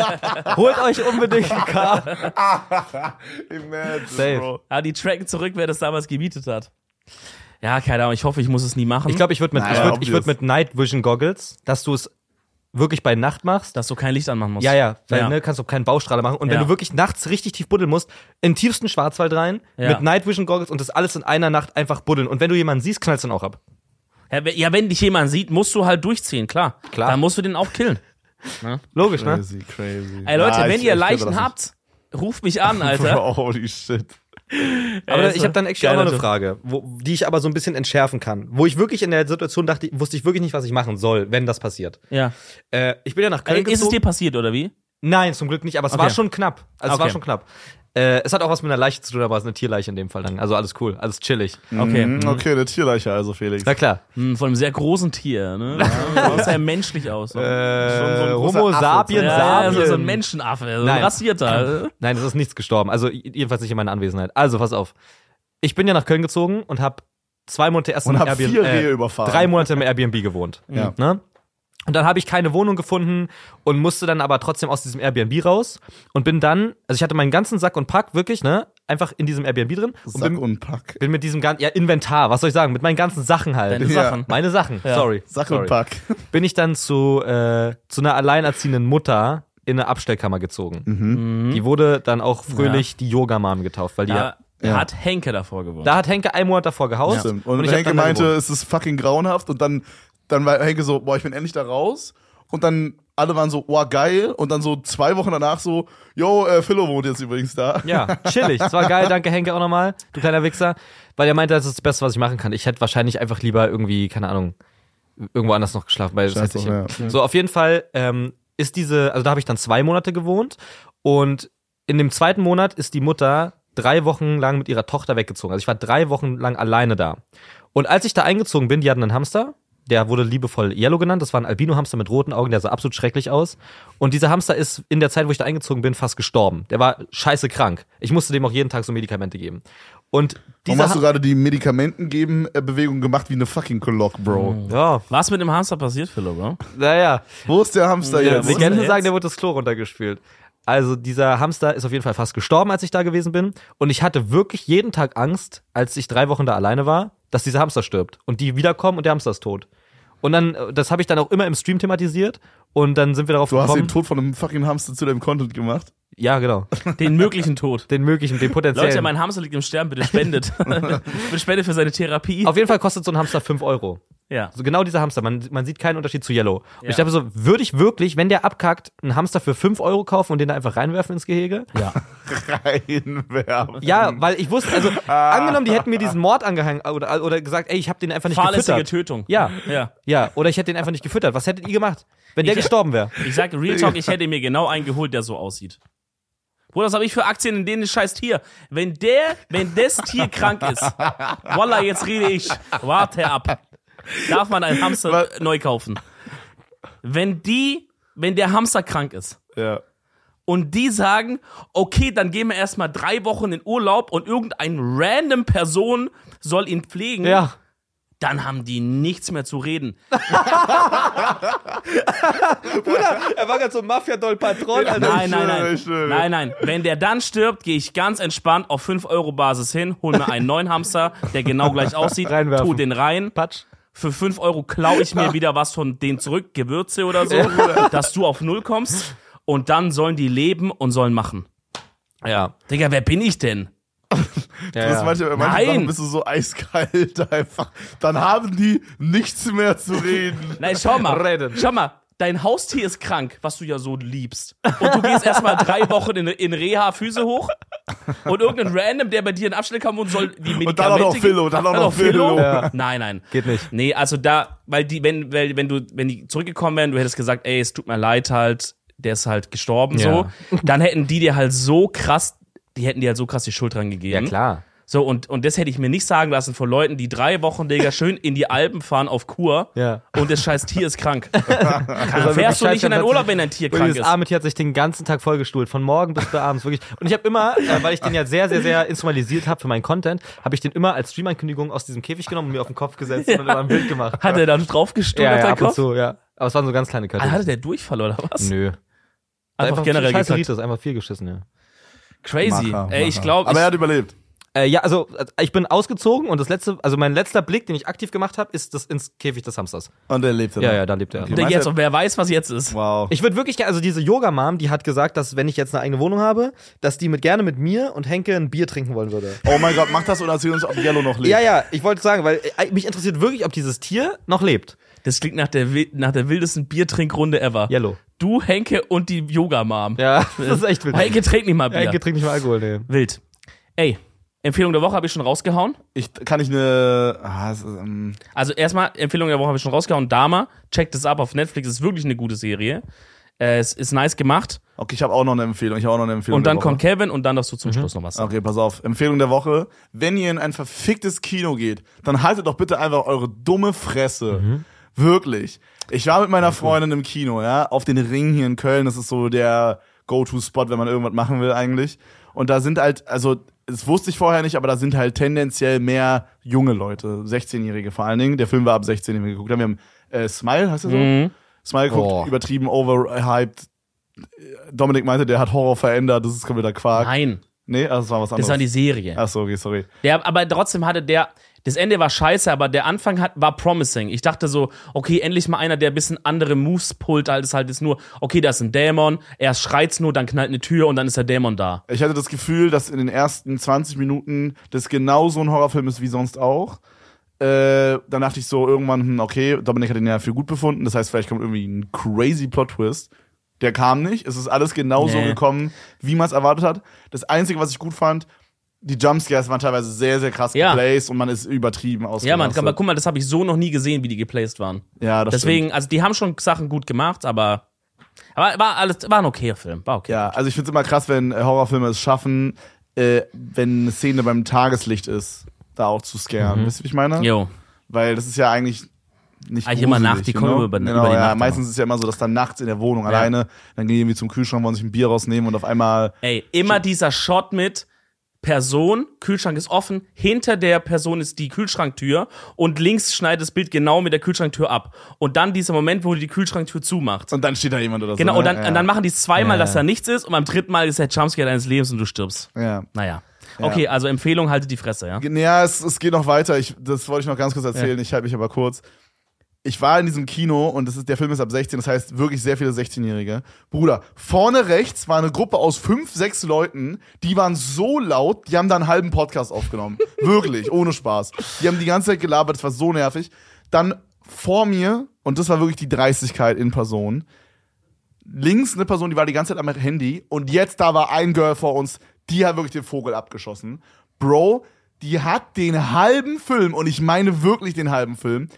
Holt euch unbedingt ein Car. Imagine, Safe. Bro. Ja, die tracken zurück, wer das damals gemietet hat. Ja, keine Ahnung, ich hoffe, ich muss es nie machen. Ich glaube, ich würde mit, Naja, ich würd, ich würd mit Night Vision Goggles, dass du es wirklich bei Nacht machst. dass du kein Licht anmachen musst. Ja, ja, weil Ja. ne, kannst du keinen Baustrahler machen. Und wenn Ja. du wirklich nachts richtig tief buddeln musst, in den tiefsten Schwarzwald rein, Ja. mit Night Vision Goggles und das alles in einer Nacht einfach buddeln. Und wenn du jemanden siehst, knallst du ihn auch ab. Ja, we- ja, wenn dich jemand sieht, musst du halt durchziehen, klar. Klar. Dann musst du den auch killen. Logisch, ne? Crazy, crazy. Ey Leute, Ja, wenn ich- ihr ich Leichen habt, ruft mich an, Alter. Holy shit. Aber Ey, ich habe dann actually auch noch eine. Frage, wo, die ich aber so ein bisschen entschärfen kann. Wo ich wirklich in der Situation dachte, wusste ich wirklich nicht, was ich machen soll, wenn das passiert. Ja. Äh, ich bin ja nach Köln Ey, ist es gezogen. dir passiert, oder wie? Nein, zum Glück nicht, aber es Okay. war schon knapp. Also es war Okay. schon knapp. Äh, es hat auch was mit einer Leiche zu tun, aber es ist eine Tierleiche in dem Fall dann. Also alles cool, alles chillig. Okay. Mhm, Okay, eine Tierleiche also, Felix. Na klar. Hm, von einem sehr großen Tier, ne? Ja, sehr menschlich aus. So. Äh, Schon so ein Homo Affe. sapien ja, ja, so, sapien. so ein Menschenaffe, so ein Nein. rassierter. Nein, es ist nichts gestorben. Also jedenfalls nicht in meiner Anwesenheit. Also pass auf. Ich bin ja nach Köln gezogen und habe zwei Monate erst Und hab Airbnb, vier Rehe überfahren. drei Monate im Airbnb gewohnt. Ja. Ne? Und dann habe ich keine Wohnung gefunden und musste dann aber trotzdem aus diesem Airbnb raus und bin dann, also ich hatte meinen ganzen Sack und Pack wirklich, ne, einfach in diesem Airbnb drin und Sack bin, und Pack. bin mit diesem ganzen, ja, Inventar, was soll ich sagen, mit meinen ganzen Sachen halt. Deine Ja. Sachen. Meine Sachen, Ja. sorry. Sack sorry. und Pack. Bin ich dann zu, äh, zu einer alleinerziehenden Mutter in eine Abstellkammer gezogen. Mhm. Die wurde dann auch fröhlich die Yoga-Mom getauft, weil die Da Ja. hat Henke davor gewohnt. Da hat Henke einen Monat davor gehaust. Stimmt. Und, ich hab Henke meinte, gewohnt. es ist fucking grauenhaft. Und dann, dann war Henke so, boah, ich bin endlich da raus. Und dann alle waren so, boah, geil. Und dann so zwei Wochen danach so, yo, äh, Philo wohnt jetzt übrigens da. Ja, chillig. Das war geil. Danke, Henke, auch nochmal. Du kleiner Wichser. Weil er meinte, das ist das Beste, was ich machen kann. Ich hätte wahrscheinlich einfach lieber irgendwie, keine Ahnung, irgendwo anders noch geschlafen. Weil das ich, ja. So, auf jeden Fall ähm, ist diese, also da habe ich dann zwei Monate gewohnt. Und in dem zweiten Monat ist die Mutter drei Wochen lang mit ihrer Tochter weggezogen. Also ich war drei Wochen lang alleine da. Und als ich da eingezogen bin, die hatten einen Hamster. Der wurde liebevoll Yellow genannt. Das war ein Albino-Hamster mit roten Augen, der sah absolut schrecklich aus. Und dieser Hamster ist in der Zeit, wo ich da eingezogen bin, fast gestorben. Der war scheiße krank. Ich musste dem auch jeden Tag so Medikamente geben. Und Warum hast du gerade die Medikamenten geben äh, Bewegung gemacht wie eine fucking Clock, Bro? ja, Was mit dem Hamster passiert, Philo, bro? naja. Wo ist der Hamster Ja, jetzt? der sagen, jetzt? der wurde das Klo runtergespült. Also dieser Hamster ist auf jeden Fall fast gestorben, als ich da gewesen bin. Und ich hatte wirklich jeden Tag Angst, als ich drei Wochen da alleine war, dass dieser Hamster stirbt. Und die wiederkommen und der Hamster ist tot. Und dann, äh, das habe ich dann auch immer im Stream thematisiert. Und dann sind wir darauf Du hast gekommen. den Tod von einem fucking Hamster zu deinem Content gemacht. ja, genau. Den möglichen Tod. Den möglichen, den potenziellen. Leute, mein Hamster liegt im Sterben, bitte spendet. bitte spendet für seine Therapie. auf jeden Fall kostet so ein Hamster 5 Euro. Ja. So genau dieser Hamster, man, man sieht keinen Unterschied zu Yellow. Und Ja. ich dachte so, würde ich wirklich, wenn der abkackt, einen Hamster für 5 Euro kaufen und den da einfach reinwerfen ins Gehege? Ja. Reinwerfen. Ja, weil ich wusste, also angenommen, die hätten mir diesen Mord angehangen oder, oder gesagt, ey, ich habe den einfach nicht Fahrlässige gefüttert. Tötung. Ja, Ja. ja, oder ich hätte den einfach nicht gefüttert. Was hättet ihr gemacht, wenn der Ich- gestorben wäre? Ich sag Real Talk, ich hätte mir genau einen geholt, der so aussieht. Bruder, was habe ich für Aktien in denen scheiß Tier? Wenn der, wenn das Tier krank ist, voila, jetzt rede ich. Warte ab. Darf man einen Hamster Was? neu kaufen? Wenn die, wenn der Hamster krank ist Ja. und die sagen, okay, dann gehen wir erstmal drei Wochen in Urlaub und irgendein random Person soll ihn pflegen, Ja. Dann haben die nichts mehr zu reden. Er war gerade so Mafia-Doll-Patron, Nein, nein, schwöre, nein. ich schwöre. Nein, nein. Wenn der dann stirbt, gehe ich ganz entspannt auf 5 Euro Basis hin, hol mir einen neuen Hamster, der genau gleich aussieht, Reinwerfen. tu den rein. Patsch. Für 5 Euro klaue ich mir wieder was von denen zurück, Gewürze oder so, dass du auf Null kommst. Und dann sollen die leben und sollen machen. Ja. Digga, wer bin ich denn? ja, Das ja. manche, manche Nein. Sachen bist du so eiskalt einfach. Dann haben die nichts mehr zu reden. Nein, schau mal. Reden. Schau mal. Dein Haustier ist krank, was du ja so liebst. Und du gehst erstmal drei Wochen in, in Reha, Füße hoch. Und irgendein Random, der bei dir in Abstellkammer wohnt, soll die Medikamente Und dann auch noch. Philo, dann auch noch Philo. Ja. Nein, nein. Geht nicht. Nee, also da, weil die, wenn, weil, wenn du, wenn die zurückgekommen wären, du hättest gesagt, ey, es tut mir leid halt, der ist halt gestorben Ja. so, dann hätten die dir halt so krass, die hätten dir halt so krass die Schuld dran Ja, gegeben. klar. So, und, und das hätte ich mir nicht sagen lassen von Leuten, die drei Wochen, Digga, schön in die Alpen fahren auf Kur Ja. und das scheiß Tier ist krank. wirklich fährst du nicht in deinen Urlaub, wenn dein Tier krank ist. arme Tier hat sich den ganzen Tag vollgestuhlt, von morgen bis abends, wirklich. Und ich habe immer, äh, weil ich den ja sehr, sehr, sehr instrumentalisiert habe für meinen Content, habe ich den immer als Stream-Ankündigung aus diesem Käfig genommen und mir auf den Kopf gesetzt und dann immer ein Bild gemacht. Hat er dann draufgestoßen ja, auf ja, ab und Kopf? zu, ja. Aber es waren so ganz kleine Köpfe. Ah, hatte der Durchfall oder was? Nö. Einfach, generell scheiße gekackt. Ritus, einfach viel geschissen, ja. Crazy. Macher, Ey, ich glaube, Aber er ich, hat überlebt. Äh, ja, also äh, ich bin ausgezogen und das letzte, also mein letzter Blick, den ich aktiv gemacht habe, ist das ins Käfig des Hamsters. Und er lebt. Ja, ja, da lebt er. Okay. der jetzt, und wer weiß, was jetzt ist. Wow. Ich würde wirklich gerne, also diese Yoga-Mom, die hat gesagt, dass wenn ich jetzt eine eigene Wohnung habe, dass die mit gerne mit mir und Henke ein Bier trinken wollen würde. oh mein Gott, mach das und erzähl uns, ob Yellow noch lebt. Ja, ja, ich wollte sagen, weil äh, mich interessiert wirklich, ob dieses Tier noch lebt. Das klingt nach der, nach der wildesten Biertrinkrunde ever. Yellow. Du, Henke und die Yoga-Mom. Ja, das ist echt wild. Henke trinkt nicht mal Bier. Henke trinkt nicht mal Alkohol, nee. Wild. Ey, Empfehlung der Woche habe ich schon rausgehauen. Ich, kann ich eine. Ah, ist, ähm, Also erstmal, Empfehlung der Woche habe ich schon rausgehauen. Dama, checkt es ab auf Netflix, ist wirklich eine gute Serie. Äh, es ist nice gemacht. Okay, ich habe auch noch eine Empfehlung. Ich habe auch noch eine Empfehlung. Und dann der Woche. kommt Kevin und dann darfst du zum Schluss noch was sagen. Okay, pass auf. Empfehlung der Woche. Wenn ihr in ein verficktes Kino geht, dann haltet doch bitte einfach eure dumme Fresse. Wirklich. Ich war mit meiner Freundin im Kino, ja, auf den Ring hier in Köln. Das ist so der Go-To-Spot, wenn man irgendwas machen will eigentlich. Und da sind halt, also, das wusste ich vorher nicht, aber da sind halt tendenziell mehr junge Leute, 16-Jährige vor allen Dingen. Der Film war ab 16, den wir geguckt haben. Wir haben äh, Smile, heißt der so? Mhm. Smile geguckt, Oh. übertrieben, overhyped. Dominik meinte, der hat Horror verändert, das ist kompletter Quark. Nein, Nee, also das war was anderes. das war die Serie. Ach so, okay, sorry. Der, aber trotzdem hatte der, das Ende war scheiße, aber der Anfang hat, war promising. Ich dachte so, okay, endlich mal einer, der ein bisschen andere Moves pullt, als halt ist nur, okay, da ist ein Dämon, er schreit's nur, dann knallt eine Tür und dann ist der Dämon da. Ich hatte das Gefühl, dass in den ersten 20 Minuten das genauso ein Horrorfilm ist wie sonst auch. Äh, dann dachte ich so irgendwann, hm, okay, Dominik hat den ja für gut befunden. Das heißt, vielleicht kommt irgendwie ein crazy Plot-Twist. Der kam nicht. Es ist alles genauso Nee. gekommen, wie man es erwartet hat. Das Einzige, was ich gut fand, die Jumpscares waren teilweise sehr, sehr krass Ja. geplaced und man ist übertrieben Ja, ausgerastet. Mann, aber guck mal, das habe ich so noch nie gesehen, wie die geplaced waren. Ja, das Deswegen, also die haben schon Sachen gut gemacht, aber, aber war alles, war ein okayer Film, war okay. Ja, also ich find's immer krass, wenn äh, Horrorfilme es schaffen, äh, wenn eine Szene beim Tageslicht ist, da auch zu scaren. Wisst ihr, wie ich meine? Jo. Weil das ist ja eigentlich nicht Eigentlich immer gruselig, Nacht, die kommen über- genau, über die ja, Nacht Meistens ist es ja immer so, dass dann nachts in der Wohnung Ja. alleine, dann gehen die irgendwie zum Kühlschrank, wollen sich ein Bier rausnehmen und auf einmal Ey, immer dieser Shot mit Person, Kühlschrank ist offen, hinter der Person ist die Kühlschranktür und links schneidet das Bild genau mit der Kühlschranktür ab. Und dann dieser Moment, wo die Kühlschranktür zumacht. und dann steht da jemand oder so. Genau, ne? und dann, ja. und dann machen die es zweimal, Ja. dass da nichts ist und beim dritten Mal ist der Jumpscare deines Lebens und du stirbst. ja. Naja. Okay, also Empfehlung, haltet die Fresse, ja? Ja, es, es geht noch weiter. Ich, das wollte ich noch ganz kurz erzählen. Ich halte mich aber kurz. Ich war in diesem Kino und das ist, der Film ist ab 16, das heißt wirklich sehr viele 16-Jährige. Bruder, vorne rechts war eine Gruppe aus fünf, sechs Leuten, die waren so laut, die haben da einen halben Podcast aufgenommen. wirklich, ohne Spaß. Die haben die ganze Zeit gelabert, das war so nervig. Dann vor mir, und das war wirklich die Dreistigkeit in Person, links eine Person, die war die ganze Zeit am Handy und jetzt da war ein Girl vor uns, die hat wirklich den Vogel abgeschossen. Bro, die hat den halben Film, und ich meine wirklich den halben Film,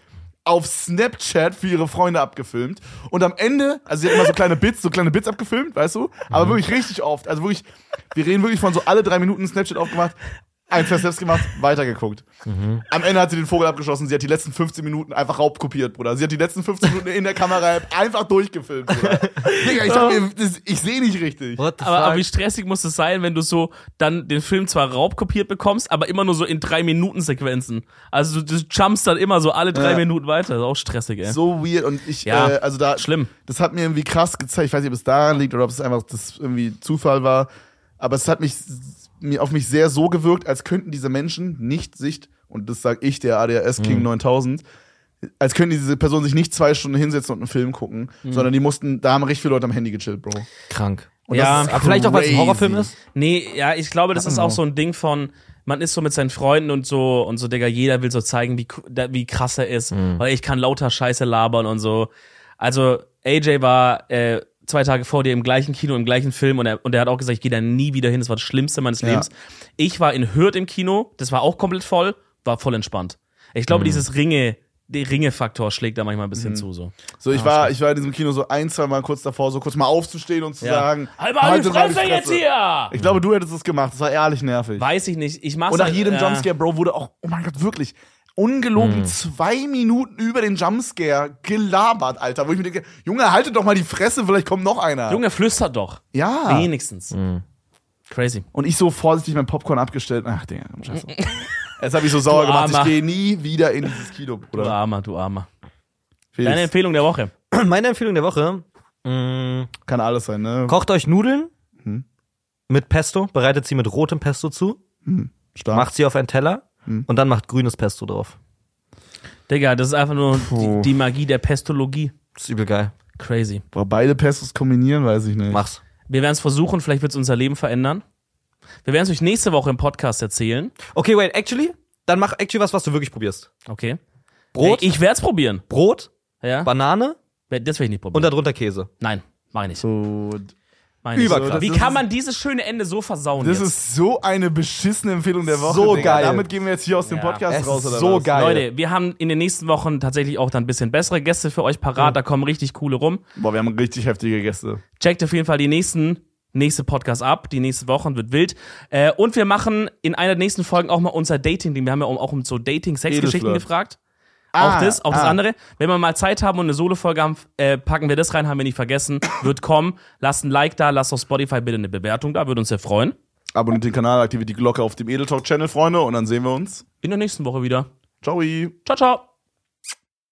auf Snapchat für ihre Freunde abgefilmt. Und am Ende, also sie hat immer so kleine Bits, so kleine Bits abgefilmt, weißt du? Aber wirklich richtig oft. Also wirklich, wir reden wirklich von so alle drei Minuten Snapchat aufgemacht, ein zwei Snaps gemacht, weitergeguckt. Am Ende hat sie den Vogel abgeschossen, sie hat die letzten 15 Minuten einfach raubkopiert, Bruder. Sie hat die letzten 15 Minuten in der Kamera einfach durchgefilmt, Bruder. Digga, ich, sag mir, das, ich sehe nicht richtig. Aber, aber wie stressig muss es sein, wenn du so dann den Film zwar raubkopiert bekommst, aber immer nur so in drei Minuten Sequenzen. Also du, du jumpst dann immer so alle drei Ja. Minuten weiter. Das ist auch stressig, ey. So weird und ich, Ja, äh, also da, schlimm. das hat mir irgendwie krass gezeigt. Ich weiß nicht, ob es daran liegt oder ob es einfach das irgendwie Zufall war, aber es hat mich, mir auf mich sehr so gewirkt, als könnten diese Menschen nicht sich, und das sag ich, der ADHS King Mhm. 9000, als könnten diese Personen sich nicht zwei Stunden hinsetzen und einen Film gucken, Mhm. sondern die mussten, da haben richtig viele Leute am Handy gechillt, Bro. Krank. Und Ja, das ist Aber vielleicht auch, weil es ein. Horrorfilm ist? Nee, ja, ich glaube, das ist auch so ein Ding von, man ist so mit seinen Freunden und so, und so, Digga, jeder will so zeigen, wie, wie krass er ist, weil ich kann lauter Scheiße labern und so. Also, AJ war, äh, zwei Tage vor dir im gleichen Kino, im gleichen Film und er, und er hat auch gesagt, ich gehe da nie wieder hin, das war das Schlimmste meines Ja. Lebens. Ich war in Hürth im Kino, das war auch komplett voll, war voll entspannt. Ich glaube, dieses Ringe, der Ringe-Faktor schlägt da manchmal ein bisschen zu, so. So, ich war, ich war in diesem Kino so ein, zwei Mal kurz davor, so kurz mal aufzustehen und zu Ja. sagen, Halber die haltet mal Fresse jetzt hier! Ich glaube, du hättest es gemacht. Das war ehrlich nervig. Weiß ich nicht, ich mach's Und nach halt, jedem ja. Jumpscare, Bro, wurde auch, oh mein Gott, wirklich, ungelogen Hm. zwei Minuten über den Jumpscare gelabert, Alter. Wo ich mir denke, Junge, haltet doch mal die Fresse, vielleicht kommt noch einer. Junge, flüstert doch. ja. Wenigstens. Crazy. Und ich so vorsichtig mein Popcorn abgestellt. Ach, Digga, scheiße. Jetzt habe ich so sauer Du gemacht. Ich Armer. gehe nie wieder in dieses Kino, Du Bruder. Armer, du Armer. Felix, Deine Empfehlung der Woche. Meine Empfehlung der Woche. Mh, kann alles sein, ne? kocht euch Nudeln Hm. mit Pesto, bereitet sie mit rotem Pesto zu, Stark. macht sie auf einen Teller Hm. und dann macht grünes Pesto drauf. Digga, das ist einfach nur die, die Magie der Pestologie. Das ist übel geil. Crazy. Boah, beide Pestos kombinieren, weiß ich nicht. Mach's. Wir werden es versuchen, vielleicht wird es unser Leben verändern. Wir werden es euch nächste Woche im Podcast erzählen. Okay, wait, actually? Dann mach actually was, was du wirklich probierst. Okay. Brot, Ey, ich werde es probieren. Brot, Ja? Banane Das werde ich nicht und probieren. darunter Käse. Nein, mach ich nicht. Ich. Überkrass. Wie kann man dieses schöne Ende so versauen Das jetzt? ist so eine beschissene Empfehlung der Woche. So Digga. geil. Damit gehen wir jetzt hier aus dem Ja. Podcast Es raus, oder so was? geil. Leute, wir haben in den nächsten Wochen tatsächlich auch dann ein bisschen bessere Gäste für euch parat. Da kommen richtig coole rum. Boah, wir haben richtig heftige Gäste. Checkt auf jeden Fall die nächsten nächste Podcast ab. Die nächste Woche wird wild. Äh, und wir machen in einer der nächsten Folgen auch mal unser Dating-Ding. Wir haben ja auch um so Dating-Sex-Geschichten gefragt. Ah, auch das, auch das ah. andere. Wenn wir mal Zeit haben und eine Solo-Folge haben, äh, packen wir das rein, haben wir nicht vergessen. Wird kommen. Lasst ein Like da, lasst auf Spotify bitte eine Bewertung da, würde uns sehr freuen. Abonniert den Kanal, aktiviert die Glocke auf dem Edel Talk Channel, Freunde, und dann sehen wir uns. In der nächsten Woche wieder. Ciao. Ciao, ciao.